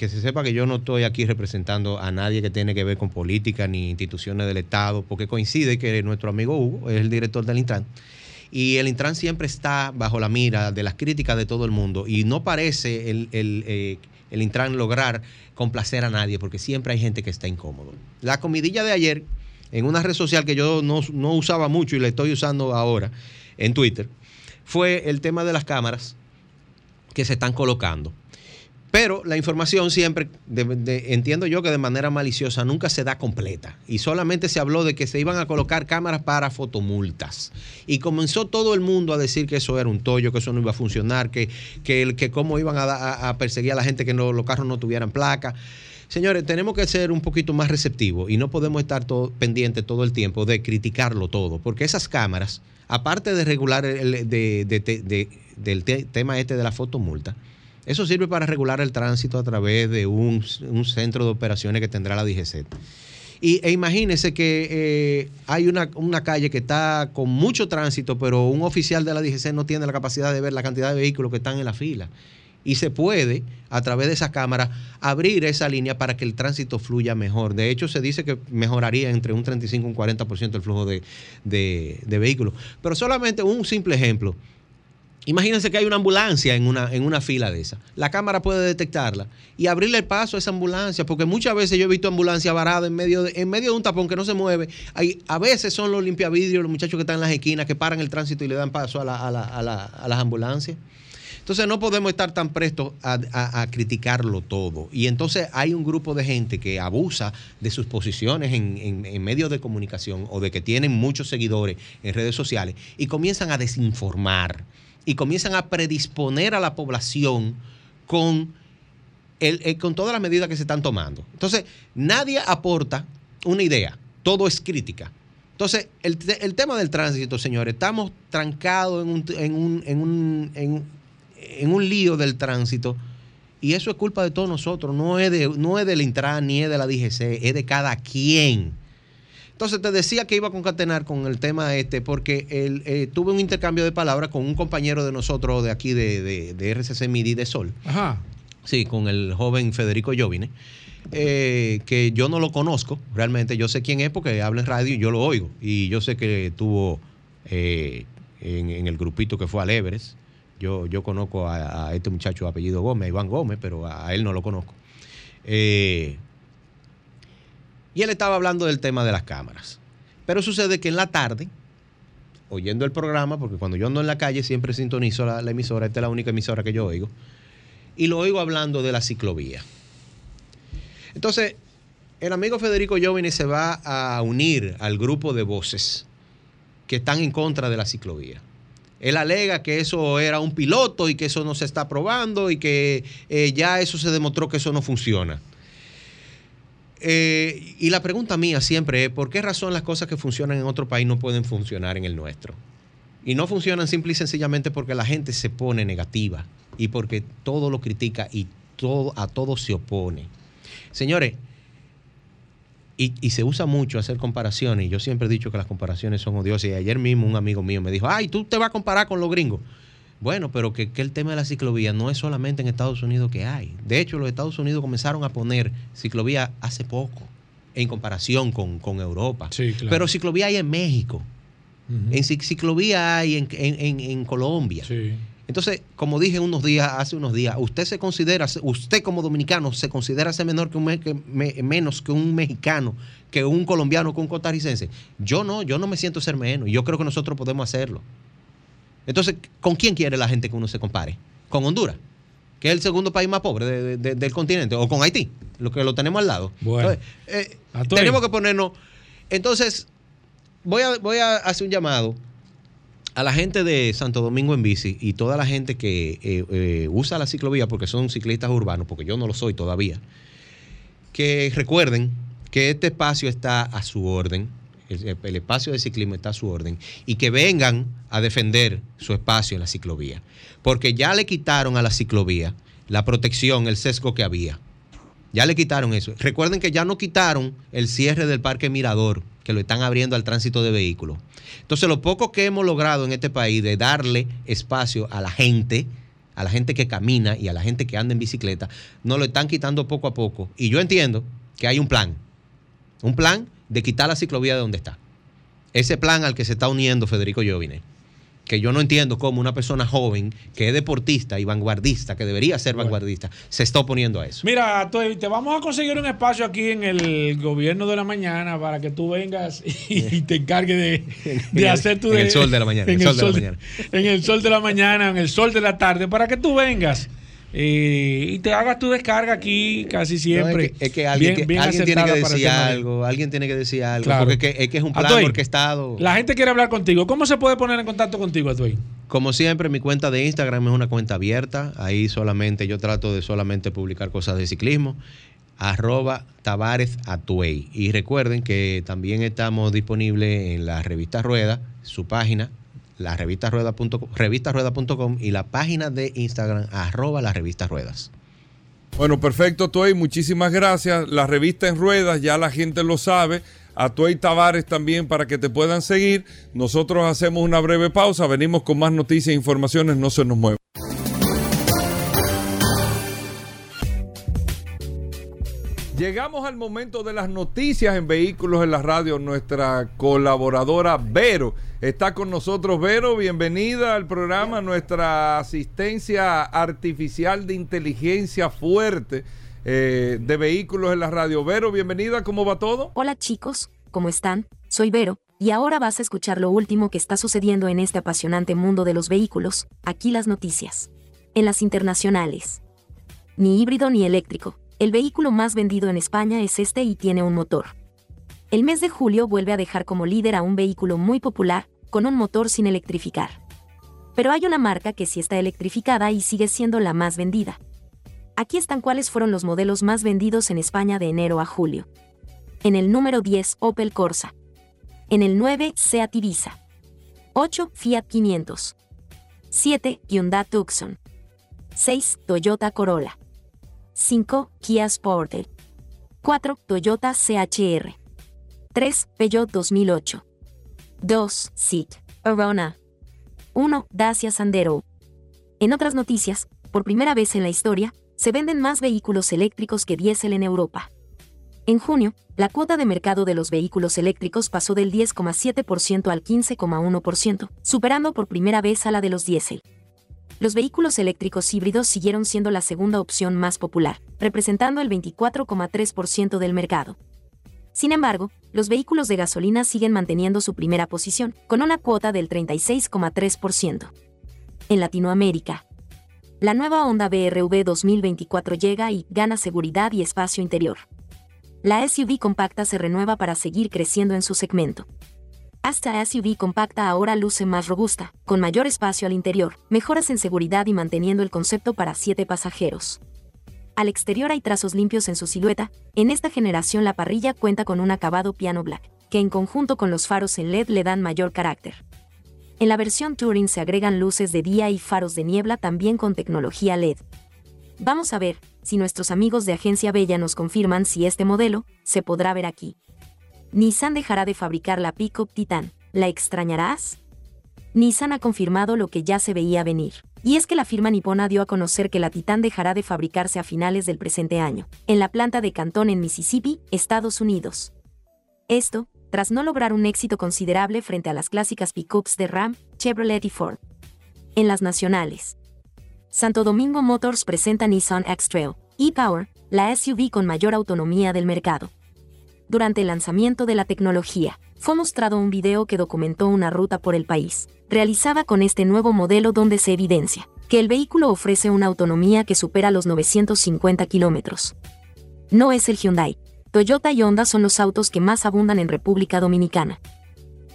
D: que se sepa que yo no estoy aquí representando a nadie que tiene que ver con política ni instituciones del Estado, porque coincide que nuestro amigo Hugo es el director del Intran. Y el Intran siempre está bajo la mira de las críticas de todo el mundo y no parece el, el, eh, el Intran lograr complacer a nadie porque siempre hay gente que está incómodo. La comidilla de ayer, en una red social que yo no, no usaba mucho y la estoy usando ahora, en Twitter, fue el tema de las cámaras que se están colocando. Pero la información siempre, entiendo yo que de manera maliciosa, nunca se da completa. Y solamente se habló de que se iban a colocar cámaras para fotomultas. Y comenzó todo el mundo a decir que eso era un tollo, que eso no iba a funcionar, que, que, que cómo iban a, perseguir a la gente que no, los carros no tuvieran placa. Señores, tenemos que ser un poquito más receptivos y no podemos estar todo, pendientes todo el tiempo de criticarlo todo, porque esas cámaras, aparte de regular el, del tema este de la fotomulta, eso sirve para regular el tránsito a través de un, centro de operaciones que tendrá la DGC. Y, e imagínese que eh, hay una, calle que está con mucho tránsito, pero un oficial de la DGC no tiene la capacidad de ver la cantidad de vehículos que están en la fila. Y se puede, a través de esa cámara, abrir esa línea para que el tránsito fluya mejor. De hecho, se dice que mejoraría entre un 35 y un 40% el flujo de, de vehículos. Pero solamente un simple ejemplo. Imagínense que hay una ambulancia en una, en una fila de esa. La cámara puede detectarla y abrirle el paso a esa ambulancia, porque muchas veces yo he visto ambulancia varada en medio de, en medio de un tapón que no se mueve. Hay, a veces son los limpiavidrios, los muchachos que están en las esquinas, que paran el tránsito y le dan paso a, las ambulancias. Entonces no podemos estar tan prestos a, criticarlo todo. Y entonces hay un grupo de gente que abusa de sus posiciones en, en medios de comunicación o de que tienen muchos seguidores en redes sociales y comienzan a desinformar y comienzan a predisponer a la población con, el, eh, con todas las medidas que se están tomando. Entonces, nadie aporta una idea, todo es crítica. Entonces, el, tema del tránsito, señores, estamos trancados en un, en, un, en, un, en, un, lío del tránsito y eso es culpa de todos nosotros, no es, de, no es del Intran ni es de la DGC, es de cada quien. Entonces te decía que iba a concatenar con el tema este porque eh, tuve un intercambio de palabras con un compañero de nosotros de aquí de, de, RCC MIDI de Sol. Ajá. Sí, con el joven Federico Jovine. Eh, que yo no lo conozco realmente, yo sé quién es porque habla en radio y yo lo oigo. Y yo sé que estuvo eh, en, el grupito que fue al Everest. Yo, yo conozco a, este muchacho de apellido Gómez, a Iván Gómez, pero a, él no lo conozco. Eh, y él estaba hablando del tema de las cámaras. Pero sucede que en la tarde, oyendo el programa, porque cuando yo ando en la calle siempre sintonizo la, emisora, esta es la única emisora que yo oigo, y lo oigo hablando de la ciclovía. Entonces, el amigo Federico Jovine se va a unir al grupo de voces que están en contra de la ciclovía. Él alega que eso era un piloto y que eso no se está probando y que eh, ya eso se demostró que eso no funciona. Eh, y la pregunta mía siempre es, ¿por qué razón las cosas que funcionan en otro país no pueden funcionar en el nuestro? Y no funcionan simple y sencillamente porque la gente se pone negativa y porque todo lo critica y todo, a todo se opone. Señores, y, se usa mucho hacer comparaciones, yo siempre he dicho que las comparaciones son odiosas, y ayer mismo un amigo mío me dijo, ay, tú te vas a comparar con los gringos. Bueno, pero que, el tema de la ciclovía no es solamente en Estados Unidos que hay. De hecho, los Estados Unidos comenzaron a poner ciclovía hace poco, en comparación con, Europa. Pero ciclovía hay en México. En ciclovía hay en, Colombia. Entonces, como dije unos días, hace unos días, usted se considera, usted como dominicano, se considera ser menor que un que, menos que un mexicano, que un colombiano, que un costarricense. Yo no, yo no me siento ser menos. Yo creo que nosotros podemos hacerlo. Entonces, ¿con quién quiere la gente que uno se compare? ¿Con Honduras? que es el segundo país más pobre del continente, o con Haití, lo que lo tenemos al lado. Bueno, eh, tenemos que ponernos. Entonces, voy a, voy a hacer un llamado a la gente de Santo Domingo en bici y toda la gente que eh, eh, usa la ciclovía porque son ciclistas urbanos, porque yo no lo soy todavía, que recuerden que este espacio está a su orden, el, espacio de ciclismo está a su orden, y que vengan a defender su espacio en la ciclovía, porque ya le quitaron a la ciclovía la protección, el sesgo que había. Ya le quitaron eso. Recuerden que ya no quitaron el cierre del Parque Mirador, que lo están abriendo al tránsito de vehículos. Entonces, lo poco que hemos logrado en este país de darle espacio a la gente, a la gente que camina y a la gente que anda en bicicleta, nos lo están quitando poco a poco. Y yo entiendo que hay un plan, un plan de quitar la ciclovía de donde está. Ese plan al que se está uniendo Federico Jovine que yo no entiendo cómo una persona joven que es deportista y vanguardista, que debería ser vanguardista, se está oponiendo a eso.
C: Mira, te vamos a conseguir un espacio aquí en el gobierno de la mañana para que tú vengas y, te encargues de, hacer tu...
D: De la mañana.
C: En el sol, de la mañana. En el sol de la mañana, en el sol de la tarde, para que tú vengas eh, y te hagas tu descarga aquí casi siempre.
D: es, que, alguien, tiene que decir algo, alguien tiene que decir algo, porque es que, es un plan orquestado.
C: La gente quiere hablar contigo. ¿Cómo se puede poner en contacto contigo, Atuey?
D: Como siempre, mi cuenta de Instagram es una cuenta abierta. Ahí solamente yo trato de solamente publicar cosas de ciclismo. Arroba Tavares Atuey. Y recuerden que también estamos disponibles en la revista Rueda, su página la revista revistarueda.com y la página de Instagram arroba las revistas ruedas.
B: Bueno, perfecto, Tuey, muchísimas gracias. La revista en ruedas, ya la gente lo sabe. A Tuey Tavares también para que te puedan seguir. Nosotros hacemos una breve pausa, venimos con más noticias e informaciones, no se nos muevan. Llegamos al momento de las noticias en Vehículos en la Radio. Nuestra colaboradora Vero está con nosotros. Vero, bienvenida al programa. Nuestra asistencia artificial de inteligencia fuerte eh, de Vehículos en la Radio. Vero, bienvenida. ¿Cómo va todo?
E: Hola chicos, ¿cómo están? Soy Vero. Y ahora vas a escuchar lo último que está sucediendo en este apasionante mundo de los vehículos. Aquí las noticias. En las internacionales. Ni híbrido ni eléctrico el vehículo más vendido en España es este y tiene un motor. El mes de julio vuelve a dejar como líder a un vehículo muy popular, con un motor sin electrificar. Pero hay una marca que sí está electrificada y sigue siendo la más vendida. Aquí están cuáles fueron los modelos más vendidos en España de enero a julio. En el número 10, Opel Corsa. En el 9, Seat Ibiza. 8, Fiat 500. 7, Hyundai Tucson. 6, Toyota Corolla. 5. Kia Sportage. 4. Toyota CHR. 3. Peugeot 2008. 2. SIT. Arona. 1. Dacia Sandero. En otras noticias, por primera vez en la historia, se venden más vehículos eléctricos que diésel en Europa. En junio, la cuota de mercado de los vehículos eléctricos pasó del 10,7% al 15,1%, superando por primera vez a la de los diésel los vehículos eléctricos híbridos siguieron siendo la segunda opción más popular, representando el 24,3% del mercado. Sin embargo, los vehículos de gasolina siguen manteniendo su primera posición, con una cuota del 36,3%. En Latinoamérica, la nueva Honda BRV 2024 llega y gana seguridad y espacio interior. La SUV compacta se renueva para seguir creciendo en su segmento. Hasta SUV compacta ahora luce más robusta, con mayor espacio al interior, mejoras en seguridad y manteniendo el concepto para 7 pasajeros. Al exterior hay trazos limpios en su silueta, en esta generación la parrilla cuenta con un acabado piano black, que en conjunto con los faros en LED le dan mayor carácter. En la versión Touring se agregan luces de día y faros de niebla también con tecnología LED. Vamos a ver si nuestros amigos de Agencia Bella nos confirman si este modelo se podrá ver aquí. Nissan dejará de fabricar la Pickup Titan. ¿La extrañarás? Nissan ha confirmado lo que ya se veía venir. Y es que la firma nipona dio a conocer que la Titan dejará de fabricarse a finales del presente año, en la planta de Cantón en Mississippi, Estados Unidos. Esto, tras no lograr un éxito considerable frente a las clásicas pickups de Ram, Chevrolet y Ford. En las nacionales. Santo Domingo Motors presenta Nissan X-Trail, e-Power, la SUV con mayor autonomía del mercado durante el lanzamiento de la tecnología, fue mostrado un video que documentó una ruta por el país, realizada con este nuevo modelo donde se evidencia que el vehículo ofrece una autonomía que supera los 950 kilómetros. No es el Hyundai. Toyota y Honda son los autos que más abundan en República Dominicana.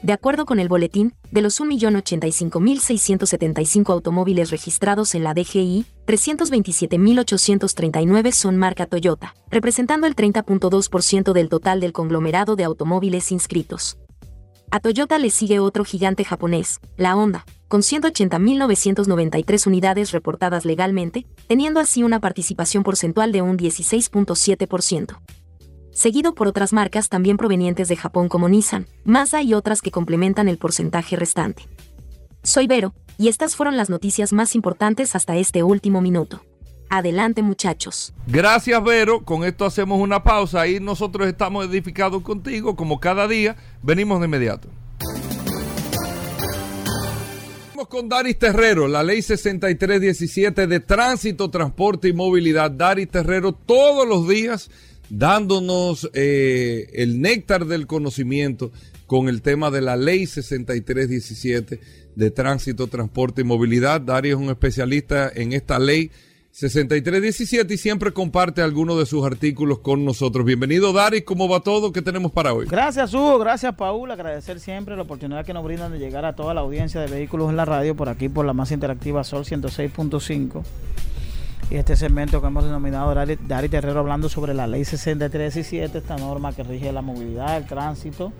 E: De acuerdo con el boletín, de los 1.085.675 automóviles registrados en la DGI, 327.839 son marca Toyota, representando el 30.2% del total del conglomerado de automóviles inscritos. A Toyota le sigue otro gigante japonés, la Honda, con 180.993 unidades reportadas legalmente, teniendo así una participación porcentual de un 16.7% seguido por otras marcas también provenientes de Japón como Nissan, Mazda y otras que complementan el porcentaje restante. Soy Vero, y estas fueron las noticias más importantes hasta este último minuto. Adelante muchachos.
B: Gracias Vero, con esto hacemos una pausa y nosotros estamos edificados contigo como cada día, venimos de inmediato. Vamos con Daris Terrero, la ley 6317 de tránsito, transporte y movilidad. Daris Terrero todos los días dándonos eh, el néctar del conocimiento con el tema de la ley 6317 de tránsito, transporte y movilidad. Dario es un especialista en esta ley 6317 y siempre comparte algunos de sus artículos con nosotros. Bienvenido, Dari. ¿Cómo va todo? ¿Qué tenemos para hoy?
F: Gracias, Hugo. Gracias, Paul. Agradecer siempre la oportunidad que nos brindan de llegar a toda la audiencia de vehículos en la radio por aquí, por la más interactiva Sol 106.5 y este segmento que hemos denominado Dari, Terrero hablando sobre la ley 6317, esta norma que rige la movilidad, el tránsito,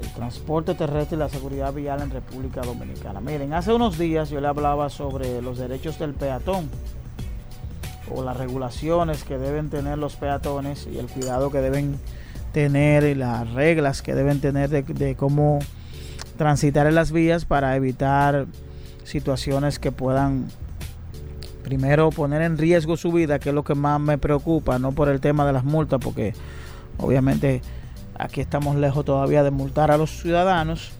F: el transporte terrestre y la seguridad vial en República Dominicana. Miren, hace unos días yo le hablaba sobre los derechos del peatón o las regulaciones que deben tener los peatones y el cuidado que deben tener y las reglas que deben tener de, de cómo transitar en las vías para evitar situaciones que puedan primero poner en riesgo su vida, que es lo que más me preocupa, no por el tema de las multas, porque obviamente aquí estamos lejos todavía de multar a los ciudadanos,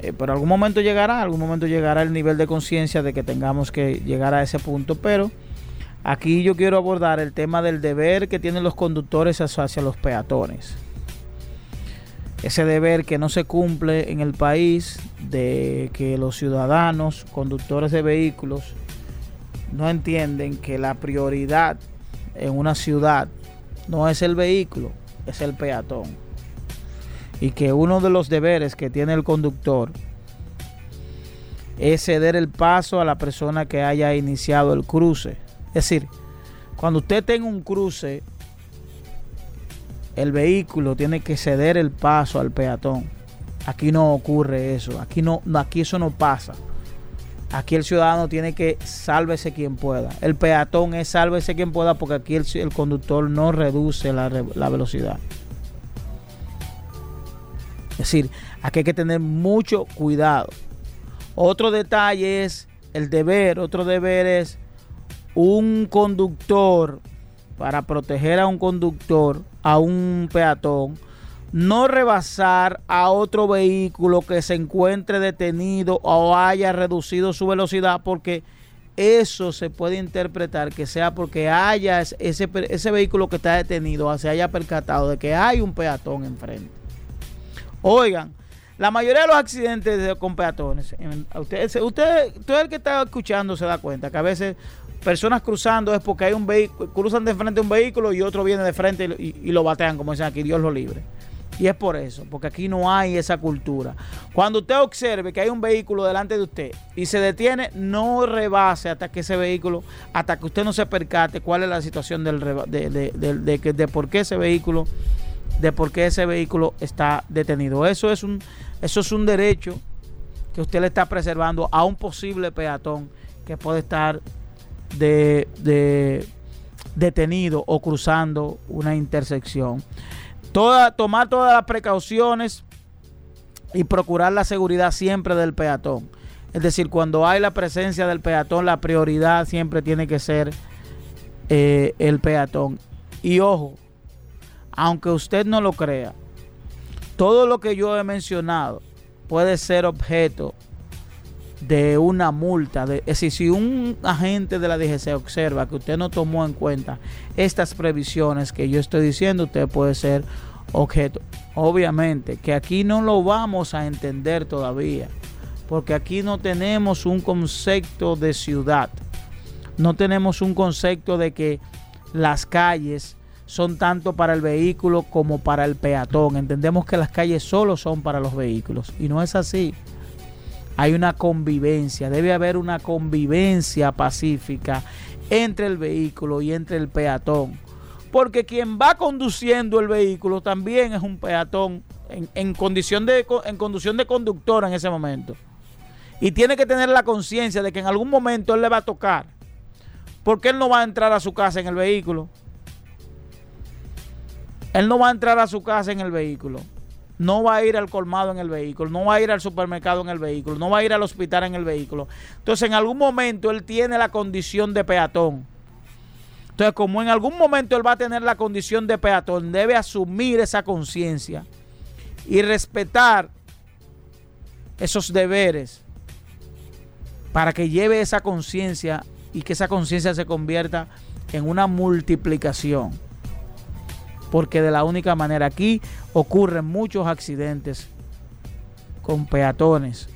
F: eh, pero algún momento llegará, algún momento llegará el nivel de conciencia de que tengamos que llegar a ese punto, pero aquí yo quiero abordar el tema del deber que tienen los conductores hacia los peatones. Ese deber que no se cumple en el país de que los ciudadanos, conductores de vehículos, no entienden que la prioridad en una ciudad no es el vehículo, es el peatón. Y que uno de los deberes que tiene el conductor es ceder el paso a la persona que haya iniciado el cruce. Es decir, cuando usted tenga un cruce, el vehículo tiene que ceder el paso al peatón. Aquí no ocurre eso, aquí no aquí eso no pasa. Aquí el ciudadano tiene que sálvese quien pueda. El peatón es sálvese quien pueda porque aquí el, conductor no reduce la, velocidad. Es decir, aquí hay que tener mucho cuidado. Otro detalle es el deber, otro deber es un conductor, para proteger a un conductor, a un peatón, no rebasar a otro vehículo que se encuentre detenido o haya reducido su velocidad porque eso se puede interpretar que sea porque haya ese, ese vehículo que está detenido se haya percatado de que hay un peatón enfrente. Oigan, la mayoría de los accidentes con peatones, usted, usted, todo el que está escuchando se da cuenta que a veces personas cruzando es porque hay un vehículo, cruzan de frente un vehículo y otro viene de frente y, y lo batean, como dicen aquí, Dios lo libre. Y es por eso, porque aquí no hay esa cultura. Cuando usted observe que hay un vehículo delante de usted y se detiene, no rebase hasta que ese vehículo, hasta que usted no se percate cuál es la situación de, de, de, por qué ese vehículo, de por qué ese vehículo está detenido. Eso es un, eso es un derecho que usted le está preservando a un posible peatón que puede estar de, detenido o cruzando una intersección tomar todas las precauciones y procurar la seguridad siempre del peatón. Es decir, cuando hay la presencia del peatón, la prioridad siempre tiene que ser eh, el peatón. Y ojo, aunque usted no lo crea, todo lo que yo he mencionado puede ser objeto de una multa. es decir, si un agente de la DGC observa que usted no tomó en cuenta estas previsiones que yo estoy diciendo, usted puede ser objeto. Obviamente que aquí no lo vamos a entender todavía, porque aquí no tenemos un concepto de ciudad, no tenemos un concepto de que las calles son tanto para el vehículo como para el peatón. Entendemos que las calles solo son para los vehículos y no es así. Hay una convivencia, debe haber una convivencia pacífica entre el vehículo y entre el peatón. Porque quien va conduciendo el vehículo también es un peatón en, condición, de, en conducción de conductor en ese momento. Y tiene que tener la conciencia de que en algún momento él le va a tocar. Porque él no va a entrar a su casa en el vehículo. Él no va a entrar a su casa en el vehículo. No va a ir al colmado en el vehículo. No va a ir al supermercado en el vehículo. No va a ir al hospital en el vehículo. Entonces en algún momento él tiene la condición de peatón. Entonces como en algún momento él va a tener la condición de peatón, debe asumir esa conciencia y respetar esos deberes para que lleve esa conciencia y que esa conciencia se convierta en una multiplicación porque de la única manera aquí ocurren muchos accidentes con peatones.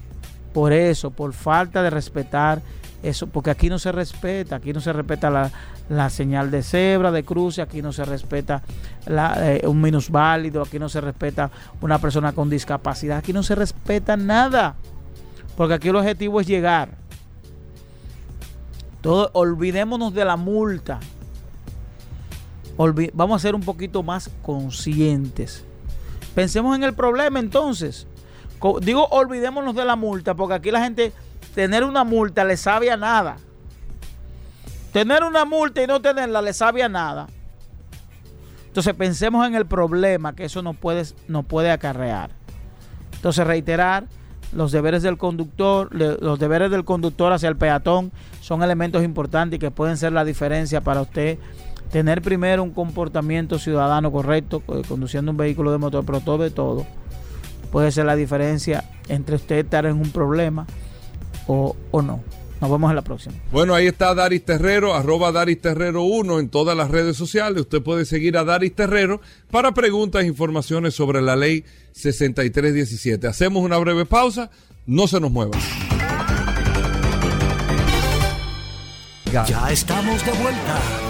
F: Por eso, por falta de respetar eso, porque aquí no se respeta, aquí no se respeta la, señal de cebra, de cruce, aquí no se respeta la, eh, un minusválido, aquí no se respeta una persona con discapacidad, aquí no se respeta nada, porque aquí el objetivo es llegar. Todo, olvidémonos de la multa vamos a ser un poquito más conscientes. Pensemos en el problema entonces. Digo, olvidémonos de la multa, porque aquí la gente, tener una multa le sabe a nada. Tener una multa y no tenerla le sabe a nada. Entonces pensemos en el problema que eso nos puede, nos puede acarrear. Entonces reiterar, los deberes del conductor, los deberes del conductor hacia el peatón son elementos importantes que pueden ser la diferencia para usted tener primero un comportamiento ciudadano correcto, conduciendo un vehículo de motor, pero todo de todo puede ser la diferencia entre usted estar en un problema o, no. Nos vemos en la próxima.
B: Bueno, ahí está Daris Terrero, arroba Daris Terrero 1 en todas las redes sociales. Usted puede seguir a Daris Terrero para preguntas e informaciones sobre la ley 6317. Hacemos una breve pausa, no se nos muevan.
A: Ya estamos de vuelta.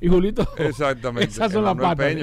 C: y Julito.
B: Exactamente.
C: Esas son las patas.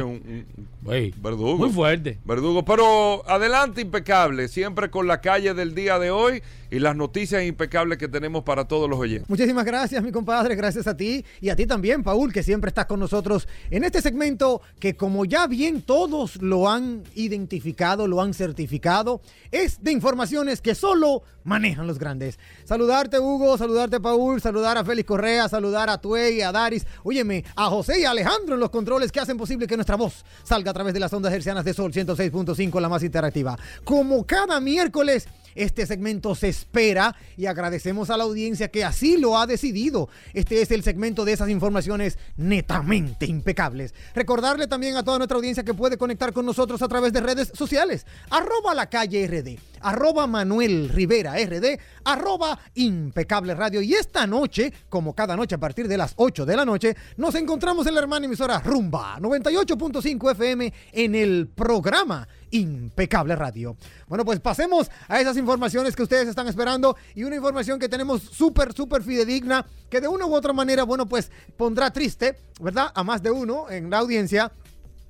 B: verdugo.
C: Muy fuerte.
B: Verdugo. Pero adelante, impecable. Siempre con la calle del día de hoy y las noticias impecables que tenemos para todos los oyentes.
G: Muchísimas gracias, mi compadre. Gracias a ti y a ti también, Paul, que siempre estás con nosotros en este segmento que, como ya bien todos lo han identificado, lo han certificado, es de informaciones que solo manejan los grandes. Saludarte, Hugo, saludarte, Paul, saludar a Félix Correa, saludar a Tuey, a Daris, óyeme, a José y a Alejandro en los controles que hacen posible que nuestra voz salga a través de las ondas hercianas de Sol 106.5, la más interactiva. Como cada miércoles este segmento se espera y agradecemos a la audiencia que así lo ha decidido. Este es el segmento de esas informaciones netamente impecables. Recordarle también a toda nuestra audiencia que puede conectar con nosotros a través de redes sociales. Arroba la calle RD, arroba Manuel Rivera RD, arroba impecable radio. Y esta noche, como cada noche a partir de las 8 de la noche, nos encontramos en la hermana emisora Rumba 98.5 FM en el programa Impecable Radio. Bueno, pues pasemos a esas informaciones que ustedes están esperando y una información que tenemos súper, súper fidedigna, que de una u otra manera, bueno, pues pondrá triste, ¿verdad? A más de uno en la audiencia.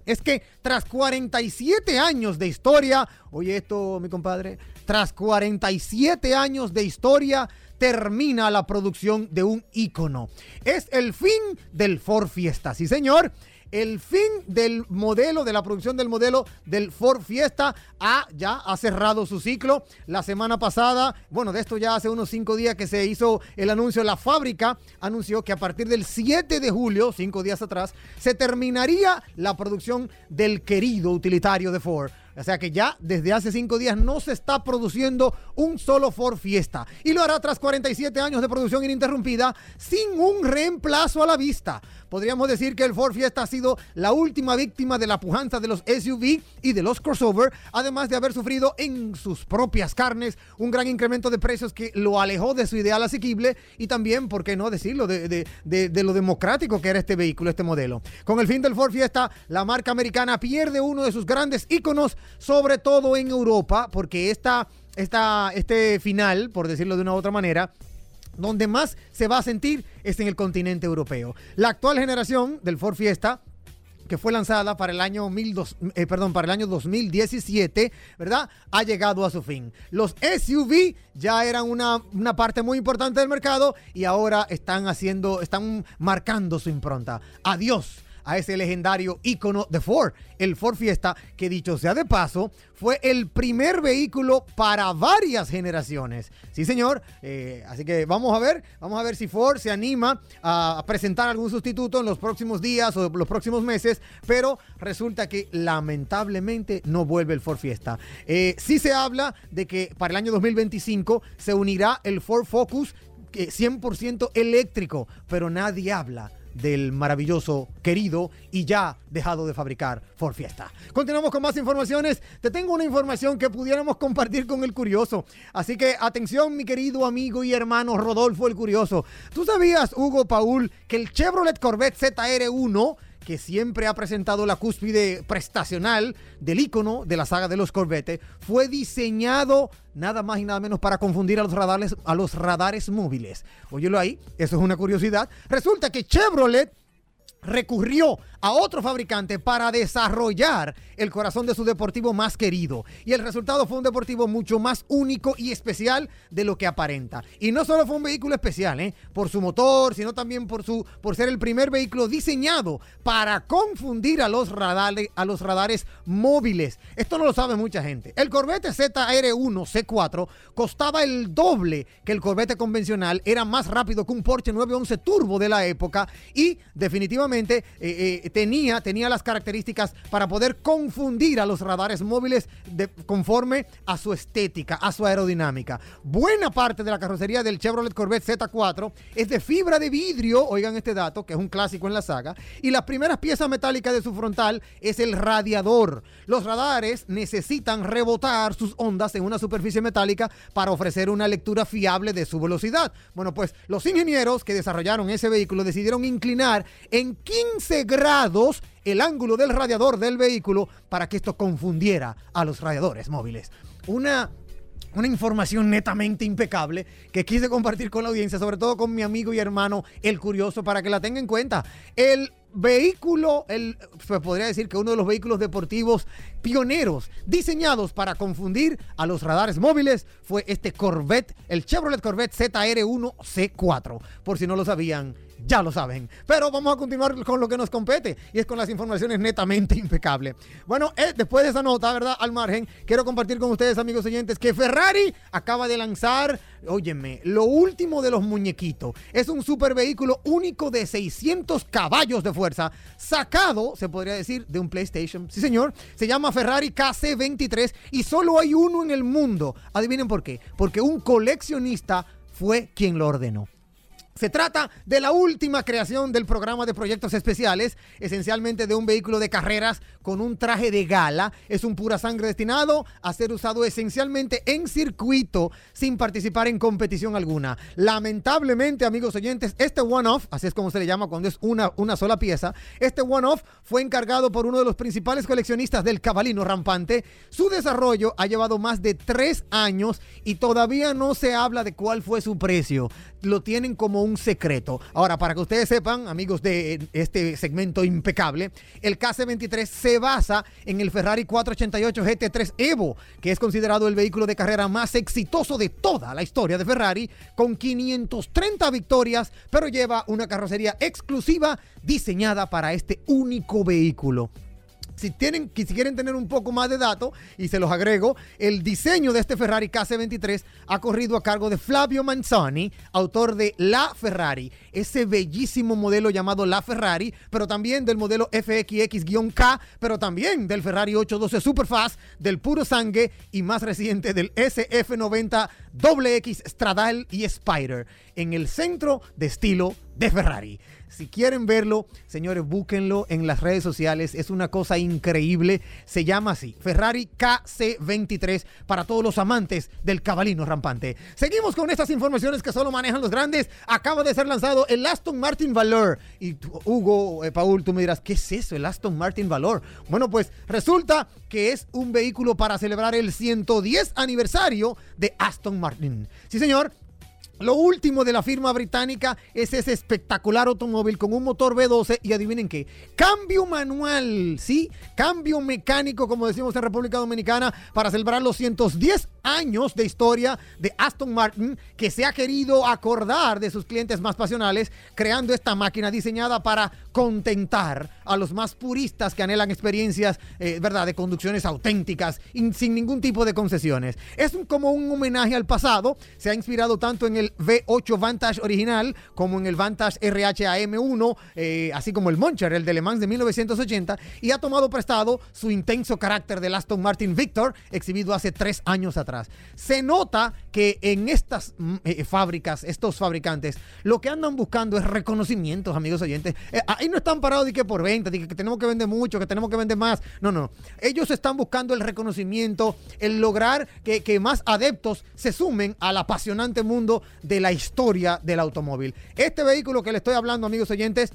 G: Es que tras 47 años de historia, oye esto, mi compadre, tras 47 años de historia, termina la producción de un ícono. Es el fin del Ford Fiesta, sí señor el fin del modelo, de la producción del modelo del Ford Fiesta ha, ya ha cerrado su ciclo. La semana pasada, bueno, de esto ya hace unos cinco días que se hizo el anuncio, la fábrica anunció que a partir del 7 de julio, cinco días atrás, se terminaría la producción del querido utilitario de Ford O sea que ya desde hace cinco días no se está produciendo un solo Ford Fiesta. Y lo hará tras 47 años de producción ininterrumpida sin un reemplazo a la vista. Podríamos decir que el Ford Fiesta ha sido la última víctima de la pujanza de los SUV y de los crossover, además de haber sufrido en sus propias carnes un gran incremento de precios que lo alejó de su ideal asequible y también, ¿por qué no decirlo?, de, de, lo democrático que era este vehículo, este modelo. Con el fin del Ford Fiesta, la marca americana pierde uno de sus grandes íconos, sobre todo en Europa, porque esta, esta, este final, por decirlo de una u otra manera, donde más se va a sentir es en el continente europeo. La actual generación del Ford Fiesta que fue lanzada para el año eh, perdón, para el año 2017, ¿verdad? Ha llegado a su fin. Los SUV ya eran una, una, parte muy importante del mercado y ahora están haciendo, están marcando su impronta. Adiós a ese legendario ícono de Ford, el Ford Fiesta, que dicho sea de paso, fue el primer vehículo para varias generaciones. Sí, señor. Eh, así que vamos a ver, vamos a ver si Ford se anima a presentar algún sustituto en los próximos días o los próximos meses, pero resulta que lamentablemente no vuelve el Ford Fiesta. Eh, sí se habla de que para el año 2025 se unirá el Ford Focus 100% eh, eléctrico, pero nadie habla del maravilloso, querido y ya dejado de fabricar Ford Fiesta. Continuamos con más informaciones. Te tengo una información que pudiéramos compartir con el curioso. Así que atención, mi querido amigo y hermano Rodolfo el Curioso. ¿Tú sabías, Hugo Paul, que el Chevrolet Corvette ZR1 que siempre ha presentado la cúspide prestacional del icono de la saga de los Corvette, fue diseñado nada más y nada menos para confundir a los radares, a los radares móviles. Óyelo ahí, eso es una curiosidad. Resulta que Chevrolet recurrió a otro fabricante para desarrollar el corazón de su deportivo más querido. Y el resultado fue un deportivo mucho más único y especial de lo que aparenta. Y no solo fue un vehículo especial, ¿eh? por su motor, sino también por, su, por ser el primer vehículo diseñado para confundir a los, a los radares móviles. Esto no lo sabe mucha gente. El Corvette ZR1 C4 costaba el doble que el Corvette convencional, era más rápido que un Porsche 911 Turbo de la época y definitivamente eh, eh, tenía, tenía las características para poder confundir a los radares móviles conforme a su estética, a su aerodinámica. Buena parte de la carrocería del Chevrolet Corvette Z4 es de fibra de vidrio, oigan este dato, que es un clásico en la saga, y las primeras piezas metálicas de su frontal es el radiador. Los radares necesitan rebotar sus ondas en una superficie metálica para ofrecer una lectura fiable de su velocidad. Bueno, pues los ingenieros que desarrollaron ese vehículo decidieron inclinar en 15 grados el ángulo del radiador del vehículo para que esto confundiera a los radiadores móviles. Una una información netamente impecable que quise compartir con la audiencia, sobre todo con mi amigo y hermano El Curioso, para que la tenga en cuenta. El vehículo, el, se podría decir que uno de los vehículos deportivos pioneros diseñados para confundir a los radares móviles fue este Corvette, el Chevrolet Corvette ZR1C4. Por si no lo sabían, ya lo saben. Pero vamos a continuar con lo que nos compete y es con las informaciones netamente impecables. Bueno, eh, después de esa nota, ¿verdad? Al margen, quiero compartir con ustedes, amigos oyentes, que Ferrari acaba de lanzar, óyeme, lo último de los muñequitos. Es un super vehículo único de 600 caballos de fuerza, sacado, se podría decir, de un PlayStation. Sí, señor. Se llama Ferrari KC23 y solo hay uno en el mundo. Adivinen por qué. Porque un coleccionista fue quien lo ordenó. Se trata de la última creación del programa de proyectos especiales, esencialmente de un vehículo de carreras con un traje de gala. Es un pura sangre destinado a ser usado esencialmente en circuito sin participar en competición alguna. Lamentablemente, amigos oyentes, este one-off, así es como se le llama cuando es una, una sola pieza, este one-off fue encargado por uno de los principales coleccionistas del cabalino rampante. Su desarrollo ha llevado más de tres años y todavía no se habla de cuál fue su precio. Lo tienen como un secreto. Ahora, para que ustedes sepan, amigos de este segmento impecable, el KC23 se basa en el Ferrari 488 GT3 Evo, que es considerado el vehículo de carrera más exitoso de toda la historia de Ferrari, con 530 victorias, pero lleva una carrocería exclusiva diseñada para este único vehículo. Si tienen, si quieren tener un poco más de datos, y se los agrego, el diseño de este Ferrari KC23 ha corrido a cargo de Flavio Manzani, autor de La Ferrari, ese bellísimo modelo llamado La Ferrari, pero también del modelo FXX-K, pero también del Ferrari 812 Superfast, del puro sangue y más reciente del SF90 XX Stradale y Spider, en el centro de estilo de Ferrari. Si quieren verlo, señores, búsquenlo en las redes sociales. Es una cosa increíble. Se llama así, Ferrari KC23 para todos los amantes del cabalino rampante. Seguimos con estas informaciones que solo manejan los grandes. Acaba de ser lanzado el Aston Martin Valor. Y Hugo, eh, Paul, tú me dirás, ¿qué es eso, el Aston Martin Valor? Bueno, pues resulta que es un vehículo para celebrar el 110 aniversario de Aston Martin. Sí, señor, lo último de la firma británica es ese espectacular automóvil con un motor V12 y adivinen qué, cambio manual, ¿sí? Cambio mecánico, como decimos en República Dominicana, para celebrar los 110 años de historia de Aston Martin, que se ha querido acordar de sus clientes más pasionales, creando esta máquina diseñada para contentar a los más puristas que anhelan experiencias, eh, ¿verdad?, de conducciones auténticas, sin ningún tipo de concesiones. Es como un homenaje al pasado, se ha inspirado tanto en el V8 Vantage original como en el Vantage RH AM1, eh, así como el Moncher, el de Le Mans de 1980, y ha tomado prestado su intenso carácter del Aston Martin Victor, exhibido hace tres años atrás. Se nota que en estas mm, eh, fábricas, estos fabricantes, lo que andan buscando es reconocimientos, amigos oyentes. ahí no están parados de que por venta, de que tenemos que vender mucho, que tenemos que vender más. No, no. Ellos están buscando el reconocimiento, el lograr que, que más adeptos se sumen al apasionante mundo de la historia del automóvil. Este vehículo que le estoy hablando, amigos oyentes,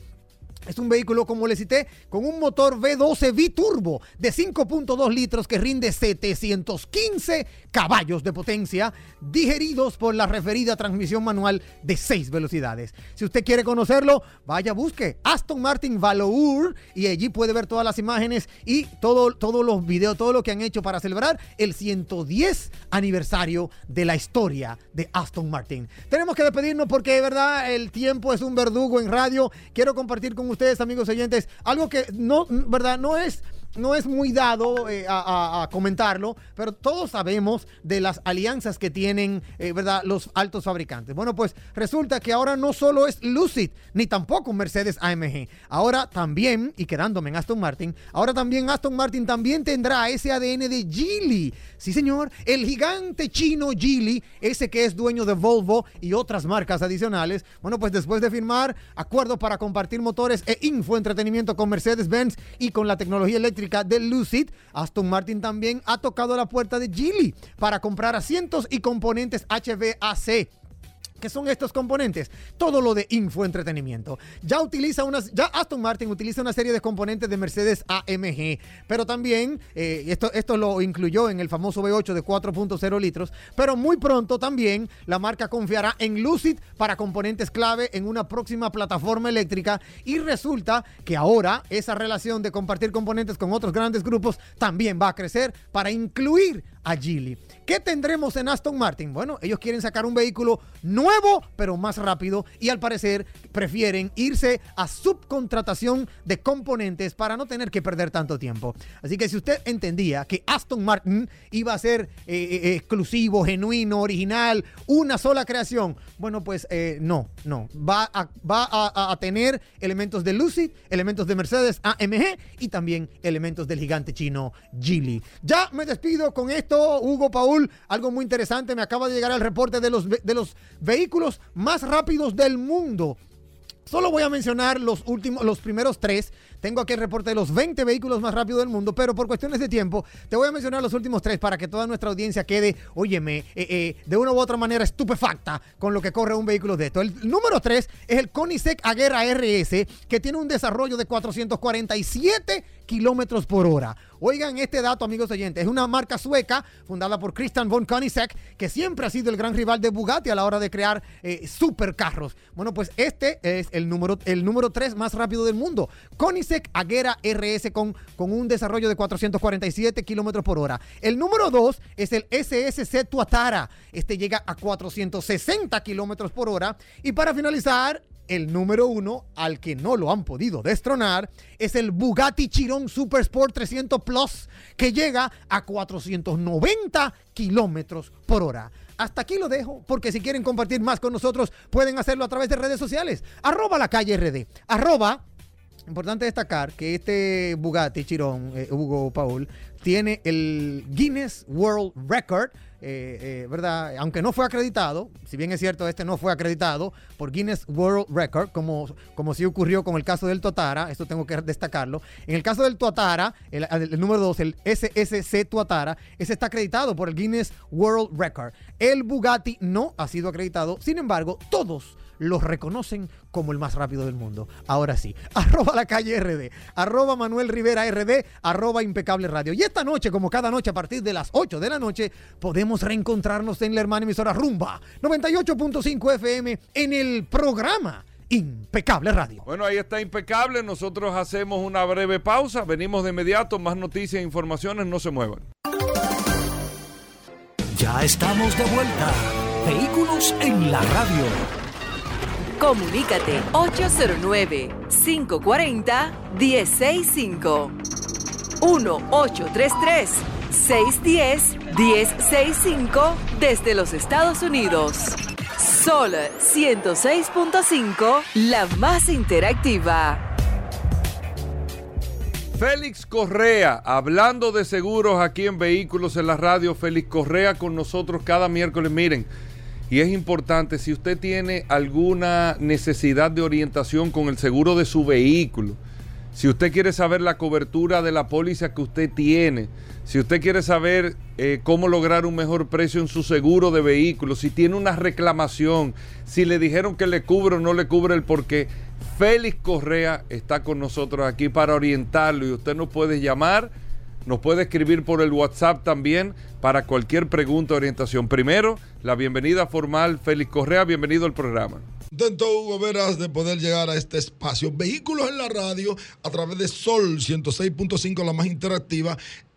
G: es un vehículo, como le cité, con un motor V12 biturbo de 5.2 litros que rinde 715 caballos de potencia, digeridos por la referida transmisión manual de 6 velocidades. Si usted quiere conocerlo, vaya, busque Aston Martin Valour y allí puede ver todas las imágenes y todo, todos los videos, todo lo que han hecho para celebrar el 110 aniversario de la historia de Aston Martin. Tenemos que despedirnos porque de verdad el tiempo es un verdugo en radio. Quiero compartir con amigos oyentes, algo que no, ¿verdad? No es no es muy dado eh, a, comentarlo, pero todos sabemos de las alianzas que tienen, eh, ¿verdad?, los altos fabricantes. Bueno, pues resulta que ahora no solo es Lucid, ni tampoco Mercedes AMG. Ahora también, y quedándome en Aston Martin, ahora también Aston Martin también tendrá ese ADN de Geely. Sí, señor, el gigante chino Geely, ese que es dueño de Volvo y otras marcas adicionales. Bueno, pues después de firmar acuerdo para compartir motores e infoentretenimiento con Mercedes-Benz y con la tecnología eléctrica, de Lucid, Aston Martin también ha tocado la puerta de Geely para comprar asientos y componentes HVAC ¿Qué son estos componentes? Todo lo de infoentretenimiento. Ya utiliza unas, ya Aston Martin utiliza una serie de componentes de Mercedes AMG, pero también eh, esto, esto lo incluyó en el famoso V8 de 4.0 litros, pero muy pronto también la marca confiará en Lucid para componentes clave en una próxima plataforma eléctrica y resulta que ahora esa relación de compartir componentes con otros grandes grupos también va a crecer para incluir a Geely. ¿Qué tendremos en Aston Martin? Bueno, ellos quieren sacar un vehículo nuevo, pero más rápido, y al parecer prefieren irse a subcontratación de componentes para no tener que perder tanto tiempo. Así que si usted entendía que Aston Martin iba a ser eh, eh, exclusivo, genuino, original, una sola creación, bueno, pues eh, no, no. Va, a, tener elementos de Lucid, elementos de Mercedes AMG y también elementos del gigante chino Geely. Ya me despido con esto, Hugo Paul algo muy interesante. Me acaba de llegar el reporte de los, de los vehículos más rápidos del mundo. Solo voy a mencionar los últimos, los primeros tres. Tengo aquí el reporte de los 20 vehículos más rápidos del mundo, pero por cuestiones de tiempo, te voy a mencionar los últimos tres para que toda nuestra audiencia quede, óyeme, eh, eh, de una u otra manera estupefacta con lo que corre un vehículo de esto. El número tres es el Koenigsegg Agera RS, que tiene un desarrollo de 447 kilómetros por hora. Oigan este dato, amigos oyentes. Es una marca sueca fundada por Christian von Koenigsegg, que siempre ha sido el gran rival de Bugatti a la hora de crear eh, supercarros. Bueno, pues este es el número, el número 3 más rápido del mundo. Koenigsegg Agera RS con, con un desarrollo de 447 kilómetros por hora. El número 2 es el SSC Tuatara. Este llega a 460 kilómetros por hora. Y para finalizar, el número uno, al que no lo han podido destronar, es el Bugatti Chiron Super Sport 300 Plus, que llega a 490 kilómetros por hora. Hasta aquí lo dejo, porque si quieren compartir más con nosotros, pueden hacerlo a través de redes sociales. Arroba la calle RD. Arroba Importante destacar que este Bugatti Chiron, eh, Hugo Paul, tiene el Guinness World Record, eh, eh, ¿verdad? Aunque no fue acreditado, si bien es cierto, este no fue acreditado por Guinness World Record, como, como sí ocurrió con el caso del Tuatara, esto tengo que destacarlo. En el caso del Tuatara, el, el número 2, el SSC Tuatara, ese está acreditado por el Guinness World Record. El Bugatti no ha sido acreditado, sin embargo, todos los reconocen como el más rápido del mundo. Ahora sí, arroba la calle RD, arroba Manuel Rivera RD, arroba impecable radio. Y esta noche, como cada noche a partir de las 8 de la noche, podemos reencontrarnos en la hermana emisora Rumba 98.5 FM en el programa. Impecable Radio.
B: Bueno, ahí está Impecable. Nosotros hacemos una breve pausa. Venimos de inmediato. Más noticias e informaciones. No se muevan.
A: Ya estamos de vuelta. Vehículos en la radio.
H: Comunícate 809-540-1065. 1-833-610-1065 desde los Estados Unidos. Sol 106.5, la más interactiva.
B: Félix Correa, hablando de seguros aquí en Vehículos en la Radio, Félix Correa con nosotros cada miércoles. Miren, y es importante, si usted tiene alguna necesidad de orientación con el seguro de su vehículo, si usted quiere saber la cobertura de la póliza que usted tiene, si usted quiere saber eh, cómo lograr un mejor precio en su seguro de vehículo, si tiene una reclamación, si le dijeron que le cubre o no le cubre el porqué, Félix Correa está con nosotros aquí para orientarlo y usted nos puede llamar nos puede escribir por el WhatsApp también para cualquier pregunta o orientación. Primero, la bienvenida formal, Félix Correa, bienvenido al programa.
I: Contento, Hugo Veras, de poder llegar a este espacio. Vehículos en la radio a través de Sol 106.5, la más interactiva.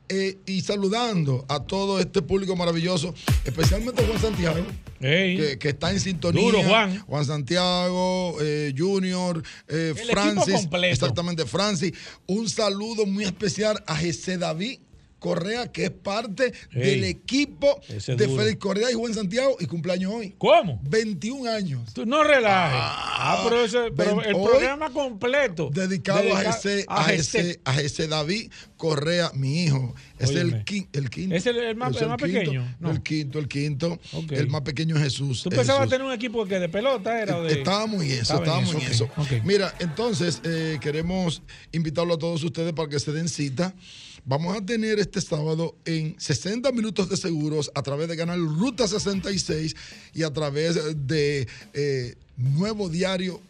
I: Eh, y saludando a todo este público maravilloso, especialmente Juan Santiago, que, está en sintonía.
C: Duro, Juan.
I: Juan Santiago, eh, Junior, eh, Francis. Exactamente, Francis. Un saludo muy especial a Jesse David Correa, que es parte del equipo de Félix Correa y Juan Santiago y cumpleaños hoy.
C: ¿Cómo?
I: 21 años.
C: Tú no relajes. Ah, ah pero, ese, pero el programa completo.
I: Dedicado a, ese, a, ese, a ese David Correa, mi hijo. Es el, el, quinto.
C: ¿Es el, más, pequeño?
I: No. El quinto, el quinto. El más pequeño es Jesús.
C: ¿Tú pensabas tener un equipo que de pelota era? de...
I: Estábamos en eso, estábamos en eso. Mira, entonces eh, queremos invitarlo a todos ustedes para que se den cita Vamos a tener este sábado en 60 minutos de seguros a través de Canal Ruta 66 y a través de eh, Nuevo Diario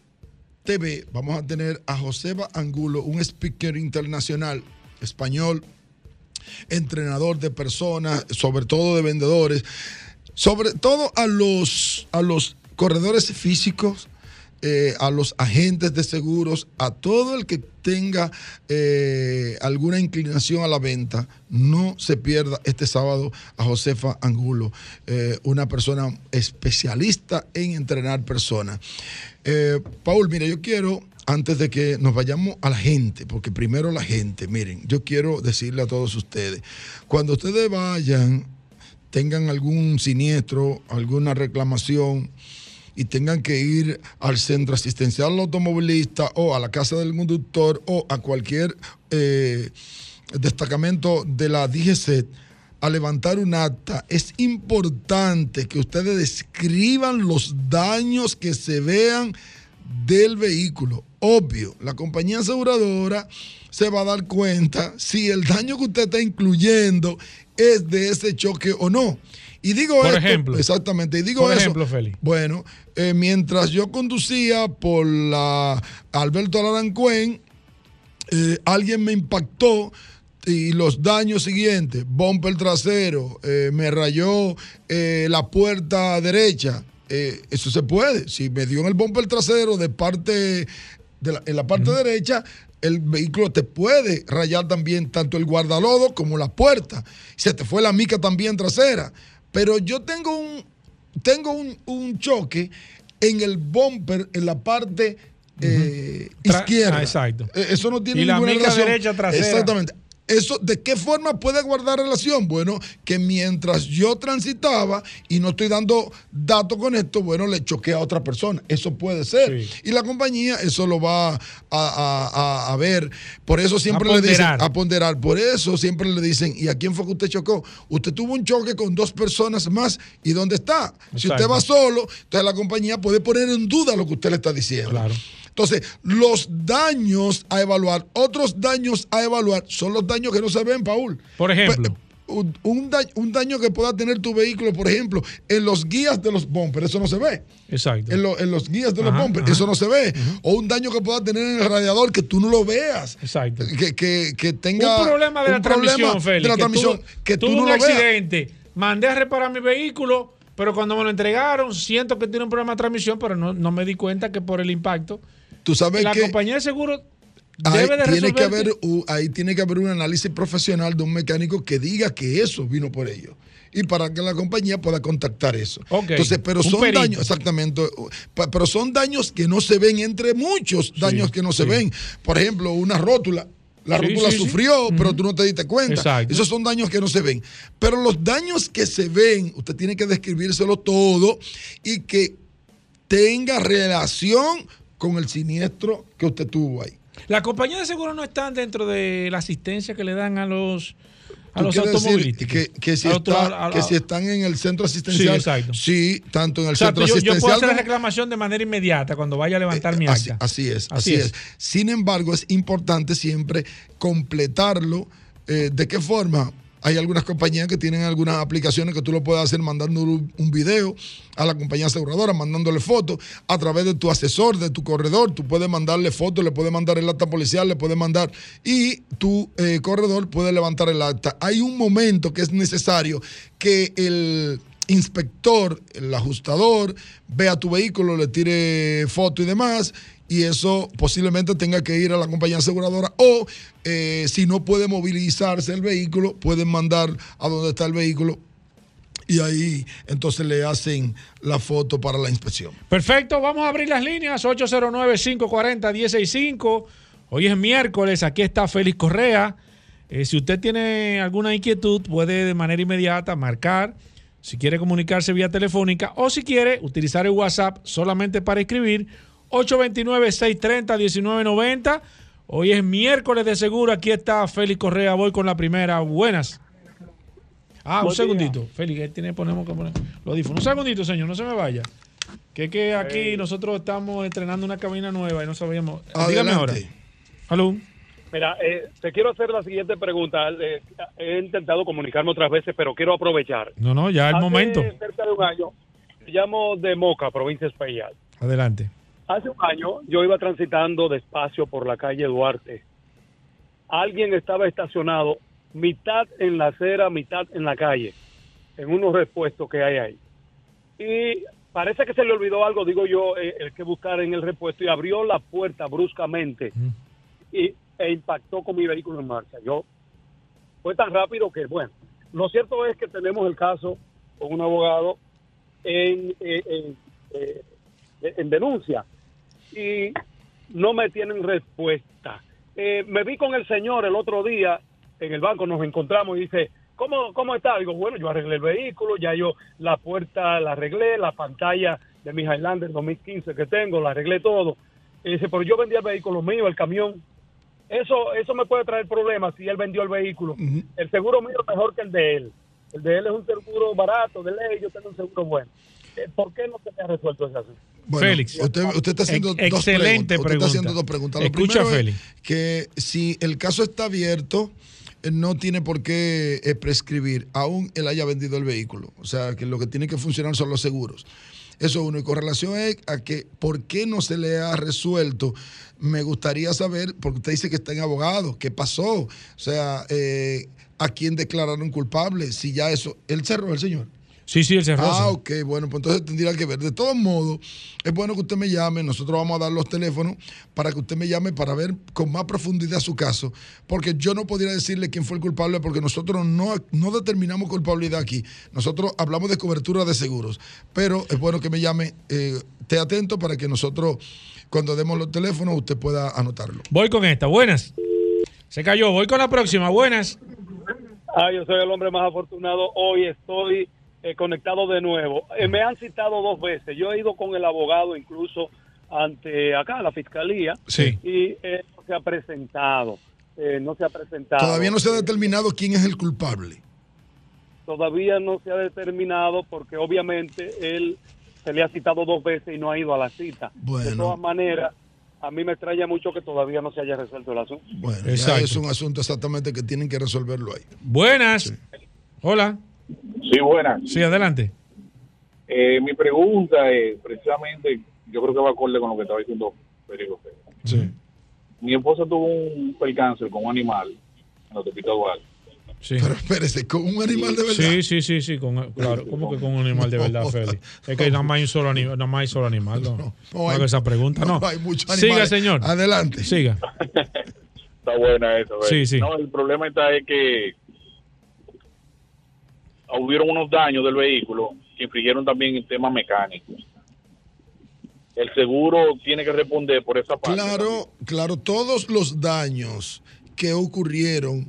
I: TV. Vamos a tener a Joseba Angulo, un speaker internacional español, entrenador de personas, sobre todo de vendedores, sobre todo a los, a los corredores físicos, eh, a los agentes de seguros, a todo el que tenga eh, alguna inclinación a la venta, no se pierda este sábado a Josefa Angulo, eh, una persona especialista en entrenar personas. Paul, mire, yo quiero, antes de que nos vayamos a la gente, porque primero la gente, miren, yo quiero decirle a todos ustedes, cuando ustedes vayan, tengan algún siniestro, alguna reclamación, y tengan que ir al centro asistencial automovilista o a la casa del conductor o a cualquier eh, destacamento de la DGC a levantar un acta, es importante que ustedes describan los daños que se vean del vehículo. Obvio, la compañía aseguradora se va a dar cuenta si el daño que usted está incluyendo es de ese choque o no. Y digo
C: por ejemplo.
I: Exactamente. Y digo
C: por
I: eso,
C: ejemplo, Félix.
I: Bueno, eh, mientras yo conducía por la Alberto Alarancuén, eh, alguien me impactó y los daños siguientes, bumper trasero, eh, me rayó la puerta derecha. eso se puede. Si me dio en el bumper trasero de parte, de la, en la parte derecha, el vehículo te puede rayar también tanto el guardalodo como la puerta. Se te fue la mica también trasera. Pero yo tengo un, tengo un, choque en el bumper, en la parte eh, izquierda. Ah,
C: exacto.
I: Eh, eso no tiene
C: y la
I: ninguna
C: mica
I: relación.
C: derecha trasera.
I: Exactamente. Eso, ¿De qué forma puede guardar relación? Bueno, que mientras yo transitaba y no estoy dando datos con esto, bueno, le choqué a otra persona. Eso puede ser. Y la compañía eso lo va a, a- a- a ver. Por eso siempre le dicen, a ponderar. Por eso siempre le dicen, ¿y a quién fue que usted chocó? Usted tuvo un choque con dos personas más. ¿Y dónde está? Si usted va solo, entonces la compañía puede poner en duda lo que usted le está diciendo.
C: Claro.
I: Entonces, los daños a evaluar, otros daños a evaluar, son los daños que no se ven, Paul.
C: Por ejemplo.
I: Pe- Un, un da- un daño que pueda tener tu vehículo, por ejemplo, en los guías de los bumpers, eso no se ve.
C: Exacto.
I: En, lo- en los guías de los bumpers,
C: ajá.
I: eso no se ve. O un daño que pueda tener en el radiador que tú no lo veas.
C: Exacto.
I: Que, que- que tenga
C: un problema de la
I: un problema
C: transmisión, Félix.
I: de la
C: que
I: transmisión que tú
C: tuve
I: no
C: un
I: lo veas.
C: accidente, mandé a reparar mi vehículo, pero cuando me lo entregaron, siento que tiene un problema de transmisión, pero no, no me di cuenta que por el impacto.
I: Tú sabes
C: la
I: que
C: compañía de seguro
I: Ahí
C: debe de
I: tiene, que haber, ahí tiene que haber un análisis profesional de un mecánico que diga que eso vino por ello. Y para que la compañía pueda contactar eso. Entonces, pero son
C: perito.
I: daños, exactamente, pero son daños que no se ven entre muchos daños que no se
C: sí.
I: ven. Por ejemplo, una rótula. La
C: Sí,
I: rótula sufrió, pero tú no te diste cuenta.
C: Exacto.
I: Esos son daños que no se ven. Pero los daños que se ven, usted tiene que describírselo todo y que tenga relación con el siniestro que usted tuvo ahí.
C: La compañía de seguro no están dentro de la asistencia que le dan a los a los automovilísticos.
I: Que, que si
C: A los
I: está-
C: auto- a- a-
I: que si están en el centro asistencial.
C: Sí, exacto.
I: Sí, tanto en el
C: Exacto,
I: centro
C: yo, yo
I: asistencial.
C: puedo hacer la reclamación de manera inmediata cuando vaya a levantar mi
I: Así,
C: acta.
I: así es,
C: Así
I: así,
C: es.
I: es. Sin embargo, es importante siempre completarlo. Eh, ¿De qué forma? Hay algunas compañías que tienen algunas aplicaciones que tú lo puedes hacer mandando un video a la compañía aseguradora, mandándole fotos a través de tu asesor, de tu corredor. Tú puedes mandarle fotos, le puedes mandar el acta policial, le puedes mandar y tu eh, corredor puede levantar el acta. Hay un momento que es necesario que el inspector, el ajustador, vea tu vehículo, le tire foto y demás, y eso posiblemente tenga que ir a la compañía aseguradora o eh, si no puede movilizarse el vehículo, pueden mandar a donde está el vehículo y ahí entonces le hacen la foto para la inspección.
C: Perfecto, vamos a abrir las líneas 809-540-165. Hoy es miércoles, aquí está Félix Correa. Eh, si usted tiene alguna inquietud, puede de manera inmediata marcar, si quiere comunicarse vía telefónica o si quiere utilizar el WhatsApp solamente para escribir 829-630-1990. Hoy es miércoles de seguro, aquí está Félix Correa, voy con la primera. Buenas. Ah, un segundito. Félix, ahí tiene, ponemos que poner los audífonos. Un segundito, señor, no se me vaya. Que es que aquí nosotros estamos estrenando una cabina nueva y no sabíamos. Dígame ahora. Aló.
J: Mira, eh, te quiero hacer la siguiente pregunta. Eh, he intentado comunicarme otras veces, pero quiero aprovechar.
C: No, no, ya el
J: Hace
C: momento.
J: cerca de un año, me llamo de Moca, provincia de Espaillat.
C: Adelante.
J: Hace un año yo iba transitando despacio por la calle Duarte. Alguien estaba estacionado mitad en la acera, mitad en la calle, en unos repuestos que hay ahí. Y parece que se le olvidó algo, digo yo, eh, el que buscar en el repuesto y abrió la puerta bruscamente y, e impactó con mi vehículo en marcha. Yo fue tan rápido que, bueno, lo cierto es que tenemos el caso con un abogado en, eh, en, eh, en denuncia y no me tienen respuesta. Eh, me vi con el señor el otro día en el banco, nos encontramos y dice, ¿cómo, cómo está? Digo, bueno, yo arreglé el vehículo, ya yo la puerta la arreglé, la pantalla de mi Highlander 2015 que tengo, la arreglé todo. Y dice, pero yo vendí el vehículo mío, el camión. Eso, eso me puede traer problemas si él vendió el vehículo. El seguro mío es mejor que el de él. El de él es un seguro barato, de ley, yo tengo un seguro bueno. Eh, ¿Por qué no se me ha resuelto ese asunto?
I: Bueno,
C: Félix.
I: Usted, usted está haciendo
C: Ex-
I: dos
C: excelente
I: preguntas. Usted
C: pregunta.
I: está haciendo dos preguntas. Lo
C: Escucha,
I: primero es
C: Félix.
I: que si el caso está abierto, eh, no tiene por qué eh, prescribir, aún él haya vendido el vehículo. O sea, que lo que tiene que funcionar son los seguros. Eso uno. Y con relación a, a que por qué no se le ha resuelto, me gustaría saber, porque usted dice que está en abogado, ¿qué pasó? O sea, eh, ¿a quién declararon culpable? Si ya eso, él cerró el señor.
C: Sí, sí, el Cerrosa.
I: Ah, ok, bueno, pues entonces tendría que ver. De todos modos, es bueno que usted me llame, nosotros vamos a dar los teléfonos para que usted me llame para ver con más profundidad su caso, porque yo no podría decirle quién fue el culpable porque nosotros no, no determinamos culpabilidad aquí. Nosotros hablamos de cobertura de seguros, pero es bueno que me llame, eh, esté atento para que nosotros, cuando demos los teléfonos, usted pueda anotarlo.
C: Voy con esta, buenas. Se cayó, voy con la próxima, buenas.
J: Ah, yo soy el hombre más afortunado. Hoy estoy eh, conectado de nuevo. Eh, me han citado dos veces. Yo he ido con el abogado incluso ante acá, la fiscalía,
C: Sí.
J: y eh, no se ha presentado. Eh, no se ha presentado.
I: Todavía no se ha determinado quién es el culpable.
J: Todavía no se ha determinado porque obviamente él se le ha citado dos veces y no ha ido a la cita. De
I: Bueno.
J: todas maneras, a mí me extraña mucho que todavía no se haya resuelto el asunto.
I: Bueno,
C: Exacto.
I: es un asunto exactamente que tienen que resolverlo ahí.
C: Buenas. Hola.
K: Sí, buenas.
C: Sí, adelante.
K: Eh, mi pregunta es, precisamente, yo creo que va acorde con lo que estaba diciendo Federico.
I: Sí.
K: Mi esposa tuvo un percance con un animal en la autopista Duarte.
C: Sí.
I: Pero espérese, con un animal de verdad.
C: Sí, sí, sí, sí, con, claro. ¿Cómo que con un animal de verdad, Félix? Es que nada más hay un solo animal, nada más hay solo animal, no. No,
I: no hay-
C: esa pregunta, no.
I: no hay muchos
C: Siga, señor.
I: Adelante.
C: Siga.
K: Está buena eso. ¿ves?
C: Sí, sí.
K: No, el problema está es que hubieron unos daños del vehículo que infligieron también en temas mecánicos. El seguro tiene que responder por esa parte.
I: Claro, claro, todos los daños que ocurrieron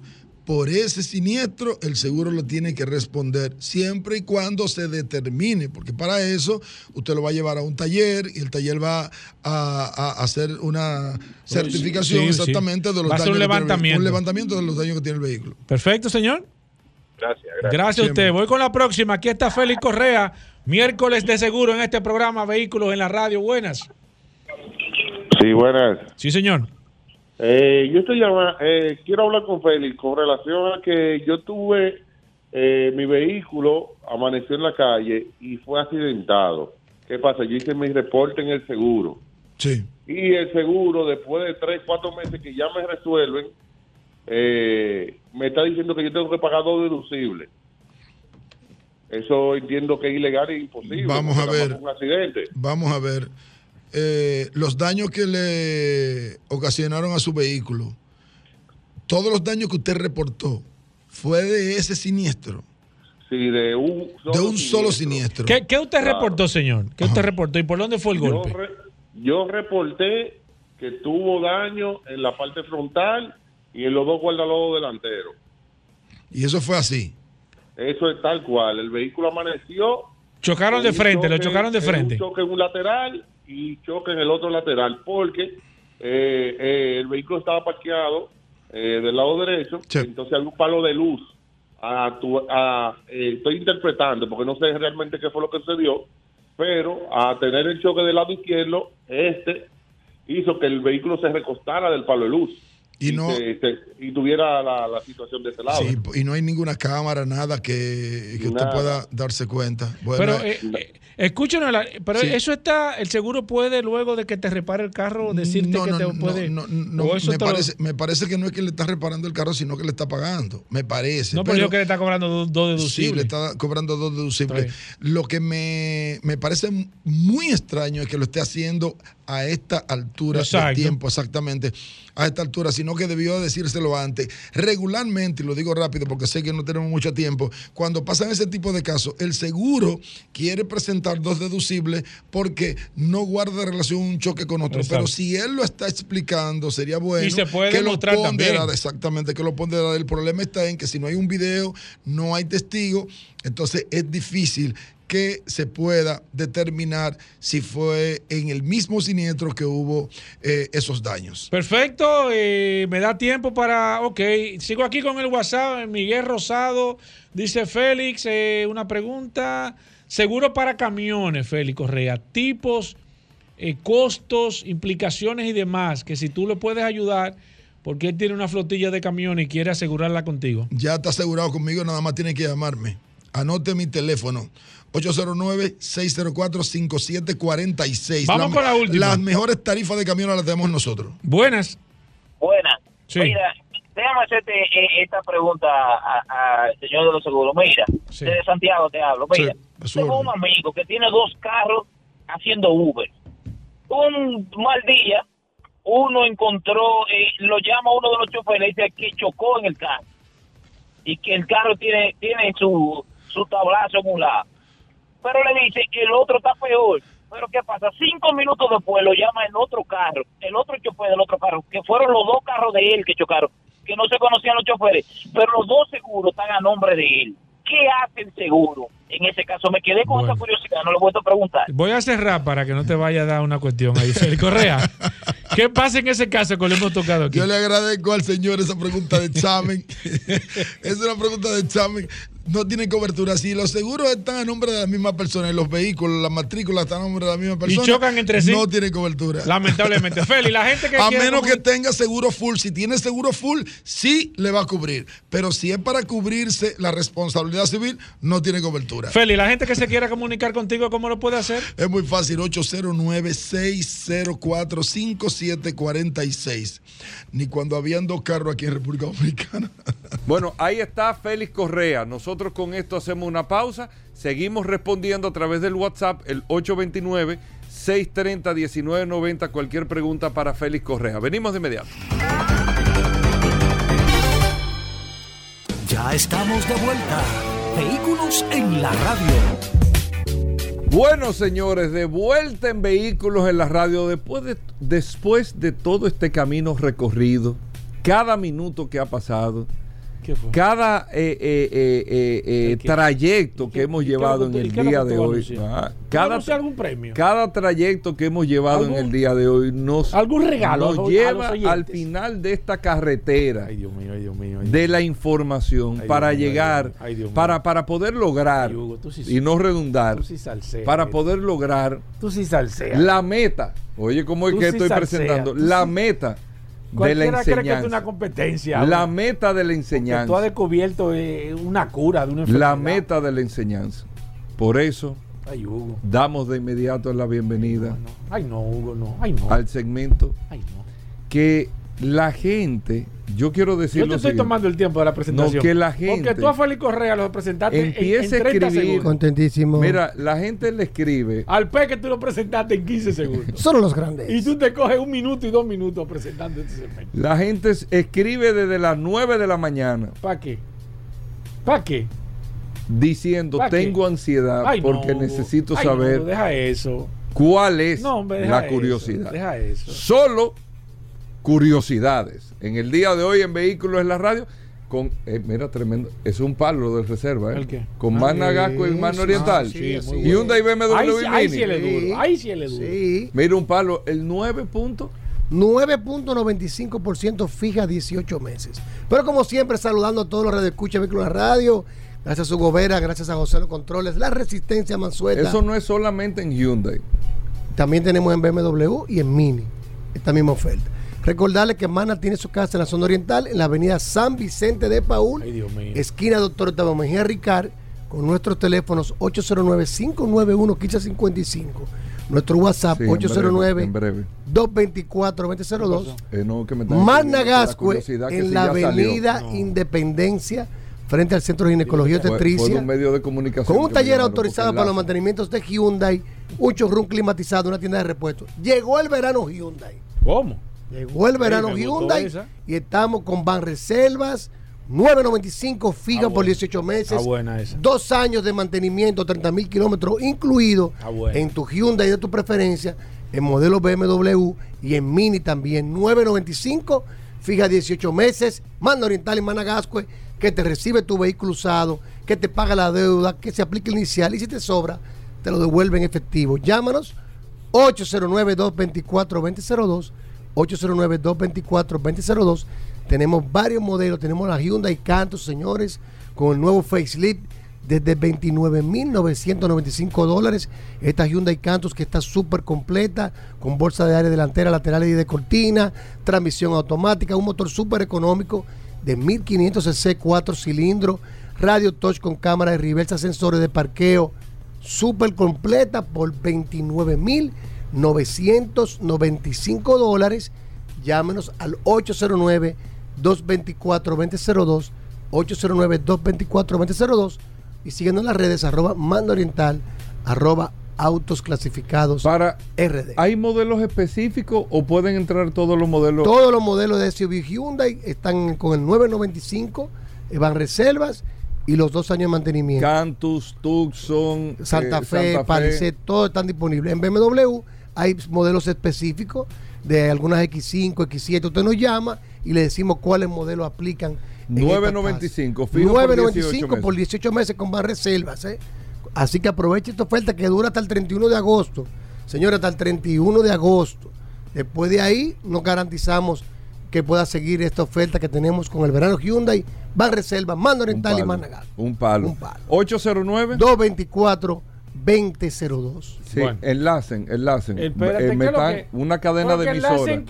I: por ese siniestro, el seguro lo tiene que responder siempre y cuando se determine, porque para eso usted lo va a llevar a un taller y el taller va a, a hacer una certificación
C: sí, sí.
I: exactamente de los
C: Va a hacer
I: daños
C: un
I: que tiene el vehículo,
C: levantamiento.
I: un levantamiento de los daños que tiene el vehículo.
C: Perfecto, señor.
K: Gracias, gracias.
C: Gracias a usted. Voy con la próxima. Aquí está Félix Correa, miércoles de seguro en este programa Vehículos en la Radio. Buenas.
L: Sí, buenas.
C: Sí, señor.
L: Eh, yo estoy llamando, eh, quiero hablar con Félix con relación a que yo tuve eh, mi vehículo, amaneció en la calle y fue accidentado. ¿Qué pasa? Yo hice mi reporte en el seguro.
I: Sí.
L: Y el seguro, después de tres, cuatro meses que ya me resuelven, eh, me está diciendo que yo tengo que pagar dos deducibles. Eso entiendo que es ilegal e imposible.
I: Vamos a ver.
L: Un accidente.
I: Vamos a ver. Eh, los daños que le ocasionaron a su vehículo, todos los daños que usted reportó, fue de ese siniestro.
L: Sí, de un
I: de un solo siniestro.
C: ¿Qué, qué usted
L: Claro.
C: reportó, señor? ¿Qué usted reportó y por dónde fue el
L: Yo,
C: golpe?
L: re- yo reporté que tuvo daño en la parte frontal y en los dos guardalodos delanteros.
I: Y eso fue así.
L: Eso es tal cual. El vehículo amaneció.
C: Chocaron de frente, lo chocaron de
L: en
C: frente.
L: Un choque en un lateral y choque en el otro lateral porque eh, eh, el vehículo estaba parqueado eh, del lado derecho. Entonces hay un palo de luz. A tu- a- eh, estoy interpretando porque no sé realmente qué fue lo que sucedió, pero a tener el choque del lado izquierdo, este hizo que el vehículo se recostara del palo de luz
I: Y no-
L: se- se- y tuviera la, la situación de ese lado.
I: Sí, y no hay ninguna cámara, nada que, que usted pueda darse cuenta. Bueno,
C: Pero
I: eh,
C: eh, eh, escúchenos, pero
I: Sí.
C: eso está, el seguro puede luego de que te repare el carro decirte
I: no,
C: que
I: no,
C: te
I: no,
C: puede.
I: no, no,
C: o eso
I: me,
C: lo-
I: parece, me parece que no es que le está reparando el carro, sino que le está pagando. Me parece.
C: no, pero yo que le está cobrando dos, dos
I: Sí, le
C: deducibles.
I: está cobrando dos deducibles. Lo que me, me parece muy extraño es que lo esté haciendo a esta altura
C: Exacto.
I: del tiempo, exactamente, a esta altura, sino que debió decírselo antes. Regularmente, y lo digo rápido porque sé que no tenemos mucho tiempo, cuando pasan ese tipo de casos, el seguro quiere presentar dos deducibles porque no guarda relación un choque con otro.
C: Exacto.
I: Pero si él lo está explicando, sería bueno
C: Y se puede
I: que lo
C: también.
I: Exactamente, que lo ponderara. El problema está en que si no hay un video, no hay testigo, entonces es difícil que se pueda determinar si fue en el mismo siniestro que hubo eh, esos daños.
C: Perfecto, eh, me da tiempo para. Ok, sigo aquí con el WhatsApp. Miguel Rosado dice: Félix, eh, una pregunta. Seguro para camiones, Félix Correa. Tipos, costos, implicaciones y demás. Que si tú le puedes ayudar, porque él tiene una flotilla de camiones y quiere asegurarla contigo.
I: Ya está asegurado conmigo, nada más tiene que llamarme. Anote mi teléfono. 809-604-5746.
C: Vamos con la última.
I: Las mejores tarifas de camiones las tenemos nosotros.
C: Buenas.
M: Buenas.
C: Sí.
M: Mira, déjame hacerte eh, esta pregunta al señor de los seguros. Mira, desde Santiago te hablo. Mira, tengo un amigo que tiene dos carros haciendo Uber. Un mal día, uno encontró, eh, lo llama uno de los choferes y dice que chocó en el carro. Y que el carro tiene, tiene su, su tablazo en un lado. Pero le dice que el otro está peor. Pero ¿qué pasa? Cinco minutos después lo llama en otro carro, el otro chofer del otro carro, que fueron los dos carros de él que chocaron, que no se conocían los choferes, pero los dos seguros están a nombre de él. ¿Qué hace el seguro? En ese caso me quedé con esa curiosidad, no lo vuelto a preguntar.
C: Voy a cerrar para que no te vaya a dar una cuestión ahí, Félix Correa. ¿Qué pasa en ese caso que le hemos tocado aquí?
I: Yo le agradezco al señor esa pregunta de examen. es una pregunta de examen no tienen cobertura. Si los seguros están a nombre de la misma persona y los vehículos, las matrículas están a nombre de la misma persona.
C: Y chocan entre sí.
I: No tiene cobertura.
C: Lamentablemente. Feli, la gente que.
I: A menos que tenga seguro full. Si tiene seguro full, sí le va a cubrir. Pero si es para cubrirse la responsabilidad civil, no tiene cobertura.
C: Feli, la gente que se quiera comunicar contigo, ¿cómo lo puede hacer?
I: Es muy fácil. 809-604-5746. Ni cuando habían dos carros aquí en República Dominicana.
B: bueno, ahí está Félix Correa. Nosotros nosotros con esto hacemos una pausa. Seguimos respondiendo a través del WhatsApp, el 829-630-1990. Cualquier pregunta para Félix Correa. Venimos de inmediato.
A: Ya estamos de vuelta. Vehículos en la radio.
B: Bueno, señores, de vuelta en Vehículos en la radio. Después de, después de todo este camino recorrido, cada minuto que ha pasado cada eh, eh, eh, trayecto que hemos llevado en el día de hoy, cada,
C: algún premio?
B: cada trayecto que hemos llevado en el día de hoy nos,
C: ¿Algún regalo
B: nos lleva al final de esta carretera de la información para llegar, para, para poder lograr, y no redundar, para poder lograr la meta. Oye, ¿cómo es que estoy presentando? La meta de la enseñanza. Cree que es
C: una competencia.
B: La meta de la enseñanza.
C: Tú has descubierto eh, una cura de una
B: enfermedad. La meta de la enseñanza. Por eso damos de inmediato la bienvenida.
C: Ay, no, Hugo, no. Ay, no.
B: Al segmento que la gente, yo quiero decir. Yo
C: te estoy tomando el tiempo de la presentación.
B: No, que la gente.
C: Porque tú a Félix Correa lo presentaste
B: empieza en, 30 a escribir.
N: Contentísimo.
B: Mira, la gente le escribe.
C: Al P que tú lo presentaste en 15 segundos.
N: Son los grandes.
C: Y tú te coges un minuto y dos minutos presentando este segmento.
B: La gente escribe desde las 9 de la mañana.
C: ¿Para qué? ¿Para qué?
B: Diciendo, tengo ansiedad porque necesito saber.
C: deja eso.
B: ¿Cuál es la curiosidad?
C: deja eso.
B: Solo curiosidades. En el día de hoy en Vehículos en la Radio, con, eh, mira, tremendo, es un palo de reserva, ¿eh? Con más Nagasco y más Oriental. y Hyundai BMW
C: ahí, ahí sí le duro, ahí sí le duro.
B: Mira un palo, el 9 puntos.
N: 9.95% fija 18 meses. Pero como siempre, saludando a todos los radioescuchas de Vehículos en la Radio. Gracias a su gobera, gracias a José Los Controles, la resistencia mansueta.
B: Eso no es solamente en Hyundai.
N: También tenemos en BMW y en Mini esta misma oferta. Recordarle que Mana tiene su casa en la zona oriental, en la avenida San Vicente de Paul, esquina Doctor Octavio Mejía Ricard, con nuestros teléfonos 809-591-1555. Nuestro WhatsApp 809-224-2002.
B: Eh, no,
N: Gascue en la avenida Independencia frente al Centro de Ginecología de Tetricia.
B: un medio de comunicación.
N: Con un taller autorizado para los mantenimientos de Hyundai, un showroom climatizado, una tienda de repuestos. Llegó el verano Hyundai.
C: ¿Cómo?
N: Llegó el verano Hyundai y estamos con Ban Reservas. 9.95 fija por 18 meses. Dos años de mantenimiento, 30 mil kilómetros incluido en tu Hyundai de tu preferencia, en modelo BMW y en Mini también. 9.95 fija 18 meses. Manda Oriental y Managascue que te recibe tu vehículo usado, que te paga la deuda, que se aplique el inicial y si te sobra, te lo devuelve en efectivo. Llámanos 809 224 2002 809-224-2002. Tenemos varios modelos. Tenemos la Hyundai Canto, señores, con el nuevo facelift desde 29.995 dólares. Esta Hyundai Cantos que está súper completa, con bolsa de aire delantera, lateral y de cortina, transmisión automática, un motor súper económico de 1500 cc, 4 cilindros, radio touch con cámara de reversa, sensores de parqueo, súper completa por 29.000 995 dólares. Llámenos al 809 809-224-2002, 809-224-2002 y siguiendo en las redes arroba mando oriental, arroba autos clasificados
B: para RD. ¿Hay modelos específicos o pueden entrar todos los modelos?
N: Todos los modelos de SUV Hyundai están con el 995, eh, van reservas y los dos años de mantenimiento.
B: Cantus, Tucson,
N: Santa, eh, Fe, Santa Palisade, todos están disponibles. En BMW hay modelos específicos de algunas X5, X7. Usted nos llama y le decimos cuáles modelos aplican.
B: 995,
N: 995 por 18 meses con más reservas. ¿eh? Así que aproveche esta oferta que dura hasta el 31 de agosto. Señora, hasta el 31 de agosto. Después de ahí nos garantizamos que pueda seguir esta oferta que tenemos con el verano Hyundai, Van Reserva, Mando Oriental y Managal.
B: Un palo. Un palo. 809
N: 224 2002.
B: Sí, enlacen, enlacen. Eh, una cadena de emisoras.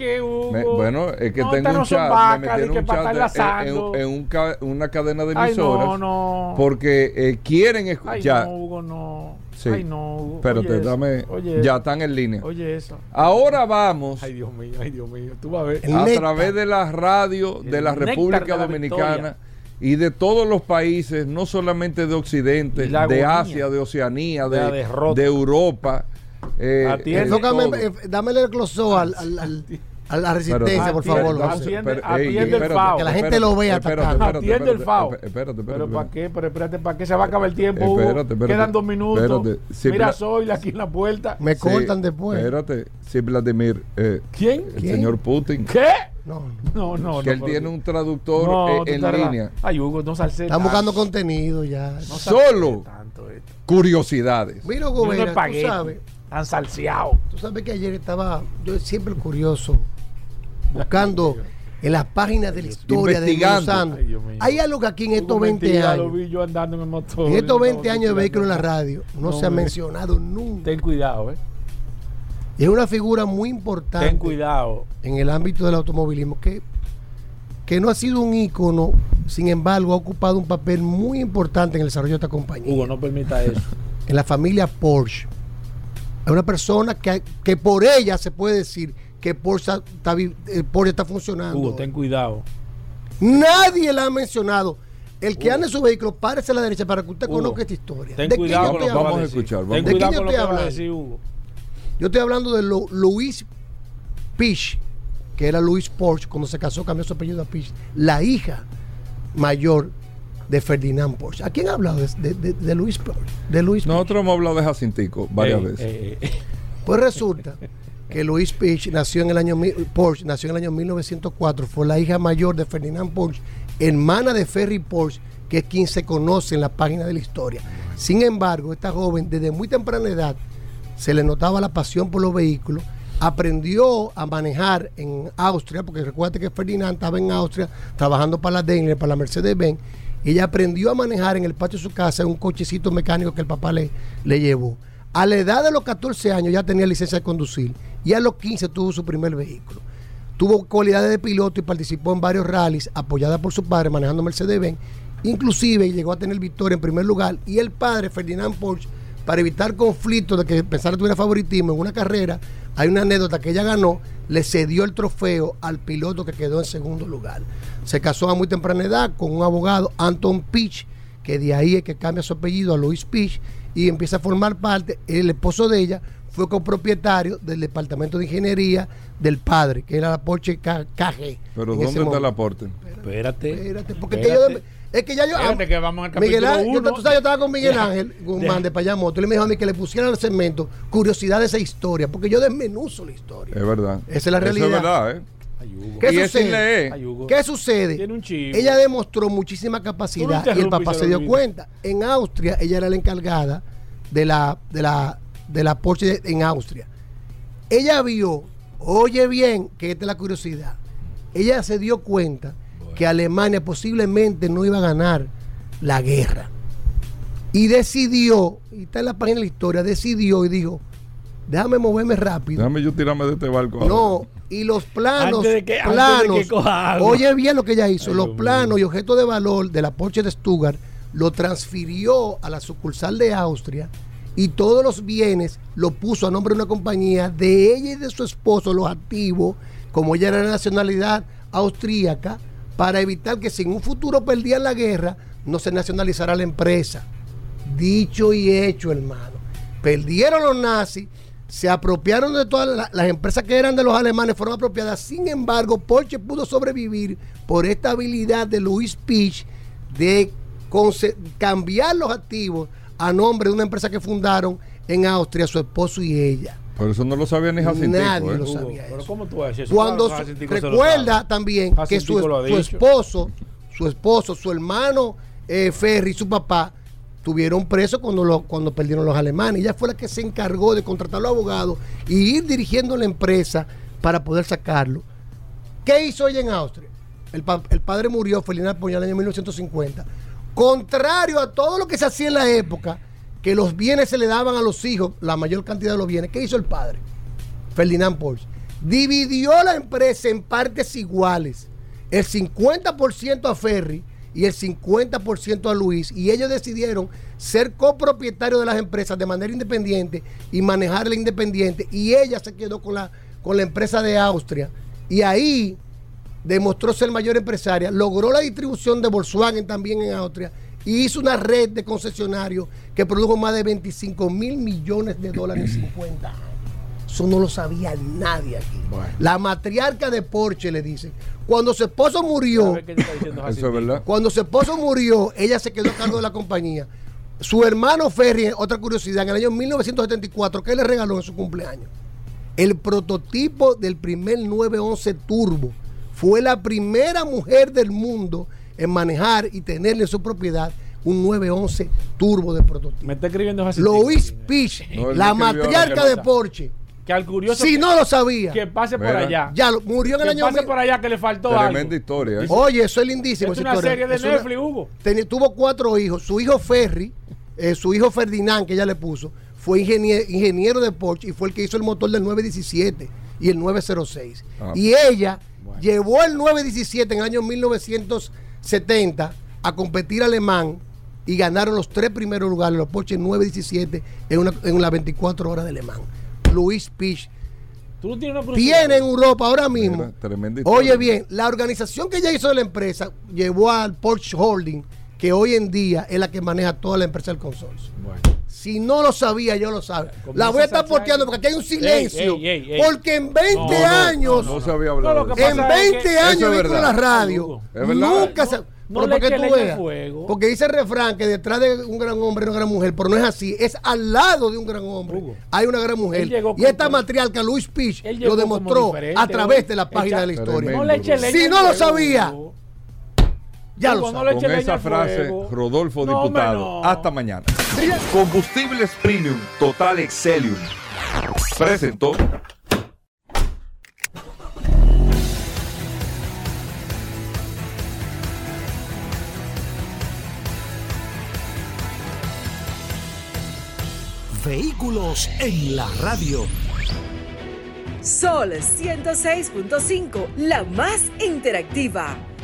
B: bueno, es que tengo un chat, me metieron un chat en, una cadena de emisoras. no, no. Porque eh, quieren escuchar.
C: Ay, no, Hugo, no.
B: Sí. Ay, no, Hugo. Espérate, dame. ya están en línea.
C: Oye, eso.
B: Ahora vamos.
C: Ay, Dios mío, ay, Dios mío. Tú vas a ver.
B: A través de la radio de la República Dominicana y de todos los países, no solamente de Occidente, de Asia, de Oceanía, de, de, Europa.
N: Eh, eh, eh dámele el closó al, al, a la resistencia, por favor.
C: Atiende, atiende el FAO.
N: Que la gente lo vea.
C: Atiende el FAO. Espérate, Pero ¿para qué? Pero espérate, ¿para qué se va a acabar el tiempo? Quedan dos minutos. Mira, soy aquí en la puerta.
N: Me cortan después.
B: Espérate. Sí, Vladimir. Eh,
C: ¿Quién?
B: El señor Putin.
C: ¿Qué? No, no, no.
B: Que él tiene un traductor en línea.
C: Ay, Hugo, no salse.
N: Están buscando contenido ya.
B: Solo curiosidades.
N: Mira, Gobera, tú sabes.
C: Tan salseado.
N: Tú sabes que ayer estaba, yo siempre curioso, buscando en las páginas de la historia de Monsanto. Hay algo que aquí en estos 20 años. en estos 20 años de vehículo en la radio no, se ha mencionado nunca.
C: Ten cuidado, ¿eh?
N: es una figura muy importante.
C: Ten cuidado.
N: En el ámbito del automovilismo, que, que no ha sido un ícono, sin embargo, ha ocupado un papel muy importante en el desarrollo de esta compañía.
C: Hugo, no permita eso.
N: En la familia Porsche. Es una persona que, que por ella se puede decir que Porsche está, eh, Porsche está funcionando.
C: Hugo, ten cuidado.
N: Nadie la ha mencionado. El que ande su vehículo, párese a la derecha para que usted conozca esta historia.
C: Ten cuidado con lo
B: vamos a escuchar.
C: Ten cuidado con lo que va a decir, Hugo.
N: Yo estoy hablando de Luis Pish, que era Luis Porsche, cuando se casó cambió su apellido a Pish, la hija mayor de Ferdinand Porsche. ¿A quién ha hablado de, Luis Porsche? De Luis
B: Nosotros hemos hablado de Jacintico varias veces.
N: pues resulta que Luis Pish nació en el año Porsche nació en el año 1904, fue la hija mayor de Ferdinand Porsche, hermana de Ferry Porsche, que es quien se conoce en la página de la historia. Sin embargo, esta joven desde muy temprana edad se le notaba la pasión por los vehículos, aprendió a manejar en Austria, porque recuerda que Ferdinand estaba en Austria trabajando para la Daimler, para la Mercedes-Benz, ella aprendió a manejar en el patio de su casa un cochecito mecánico que el papá le, le llevó. A la edad de los 14 años ya tenía licencia de conducir y a los 15 tuvo su primer vehículo. Tuvo cualidades de piloto y participó en varios rallies apoyada por su padre manejando Mercedes-Benz. Inclusive llegó a tener victoria en primer lugar y el padre, Ferdinand Porsche, para evitar conflictos de que pensara que tuviera favoritismo en una carrera, hay una anécdota que ella ganó, le cedió el trofeo al piloto que quedó en segundo lugar. Se casó a muy temprana edad con un abogado, Anton Pitch, que de ahí es que cambia su apellido a Louis Pitch y empieza a formar parte, el esposo de ella fue copropietario del departamento de ingeniería del padre, que era la Porsche KG.
B: Pero ¿dónde está el aporte?
C: Espérate.
N: Espérate, porque yo es que ya yo.
C: que vamos al
N: Miguel Ángel, yo, tú sabes, yo estaba con Miguel Ángel Guzmán de, Payamoto. Y le me dijo a mí que le pusieran al segmento curiosidad de esa historia, porque yo desmenuzo la historia.
B: Es verdad.
N: Esa es la realidad.
B: Eso es verdad, ¿eh?
N: ¿Qué sucede? ¿Qué sucede? Ella demostró muchísima capacidad y el papá se dio cuenta. En Austria, ella era la encargada de la, de la, de la Porsche en Austria. Ella vio, oye bien, que esta es la curiosidad. Ella se dio cuenta que Alemania posiblemente no iba a ganar la guerra. Y decidió, y está en la página de la historia, decidió y dijo, déjame moverme rápido.
B: Déjame yo tirarme de este barco.
N: No, y los planos, planos, oye bien lo que ella hizo, los planos y objetos de valor de la Porsche de Stuttgart lo transfirió a la sucursal de Austria y todos los bienes lo puso a nombre de una compañía de ella y de su esposo, los activos, como ella era de nacionalidad austríaca, para evitar que si en un futuro perdían la guerra, no se nacionalizara la empresa. Dicho y hecho, hermano. Perdieron los nazis, se apropiaron de todas las, empresas que eran de los alemanes, fueron apropiadas. Sin embargo, Porsche pudo sobrevivir por esta habilidad de Louis Peach de cambiar los activos a nombre de una empresa que fundaron en Austria, su esposo y ella.
B: Por eso no lo sabía ni Jacintico.
N: Nadie
B: ¿eh?
N: lo sabía.
C: Pero ¿cómo tú vas a decir
N: Cuando recuerda también que su, esposo, su esposo, su hermano eh, Ferry, su papá, tuvieron preso cuando, lo, cuando perdieron los alemanes. Ella fue la que se encargó de contratar a los abogados y ir dirigiendo la empresa para poder sacarlo. ¿Qué hizo ella en Austria? El, padre murió, Felina Poña, en el año 1950. Contrario a todo lo que se hacía en la época, que los bienes se le daban a los hijos, la mayor cantidad de los bienes. ¿Qué hizo el padre? Ferdinand Porsche. Dividió la empresa en partes iguales. El 50% a Ferry y el 50% a Luis. Y ellos decidieron ser copropietarios de las empresas de manera independiente y manejarla independiente. Y ella se quedó con la, con la empresa de Austria. Y ahí demostró ser mayor empresaria, logró la distribución de Volkswagen también en Austria y hizo una red de concesionarios que produjo más de 25 mil millones de dólares en 50 años. Eso no lo sabía nadie aquí. La matriarca de Porsche le dice, cuando su esposo murió, cuando su esposo murió, ella se quedó a cargo de la compañía. Su hermano Ferry, otra curiosidad, en el año 1974, ¿qué le regaló en su cumpleaños? El prototipo del primer 911 Turbo fue la primera mujer del mundo en manejar y tenerle en su propiedad un 911 turbo de prototipo.
C: Me está escribiendo
N: así. Louis Pich, la matriarca de Porsche.
C: Que al curioso.
N: Si no lo sabía.
C: Que pase por allá.
N: Ya murió en el año.
C: Que pase por allá que le faltó Tremenda
B: algo. historia. ¿eh?
N: Oye, eso es lindísimo.
C: Es una serie de Netflix, Hugo.
N: tuvo cuatro hijos. Su hijo Ferry, eh, su hijo Ferdinand, que ella le puso, fue ingeniero, ingeniero de Porsche y fue el que hizo el motor del 917 y el 906. Ah. Y ella Llevó el 917 en el año 1970 a competir alemán y ganaron los tres primeros lugares, los Porsche 917 en, una, en las 24 horas de alemán. Luis Pich. Tiene en Europa ahora mismo. Oye bien, la organización que ella hizo de la empresa llevó al Porsche Holding, que hoy en día es la que maneja toda la empresa del consorcio. Si no lo sabía, yo lo sabía. La voy a estar porteando porque aquí hay un silencio. porque en 20 años.
B: No, sabía hablar.
N: en 20 años en la radio. Nunca se.
C: No le
N: que
C: tú veas. Fuego.
N: Porque dice el refrán que detrás de un gran hombre hay una gran mujer, pero no es así. Es al lado de un gran hombre. Hay una gran mujer. Y esta matriarca, Luis Pich, lo demostró a través de la página de la historia. si no lo sabía. Ya lo
B: Con esa frase, Rodolfo Diputado. Hasta mañana. Combustibles Premium Total Excelium. Presentó.
A: Vehículos en la radio.
H: Sol 106.5, la más interactiva.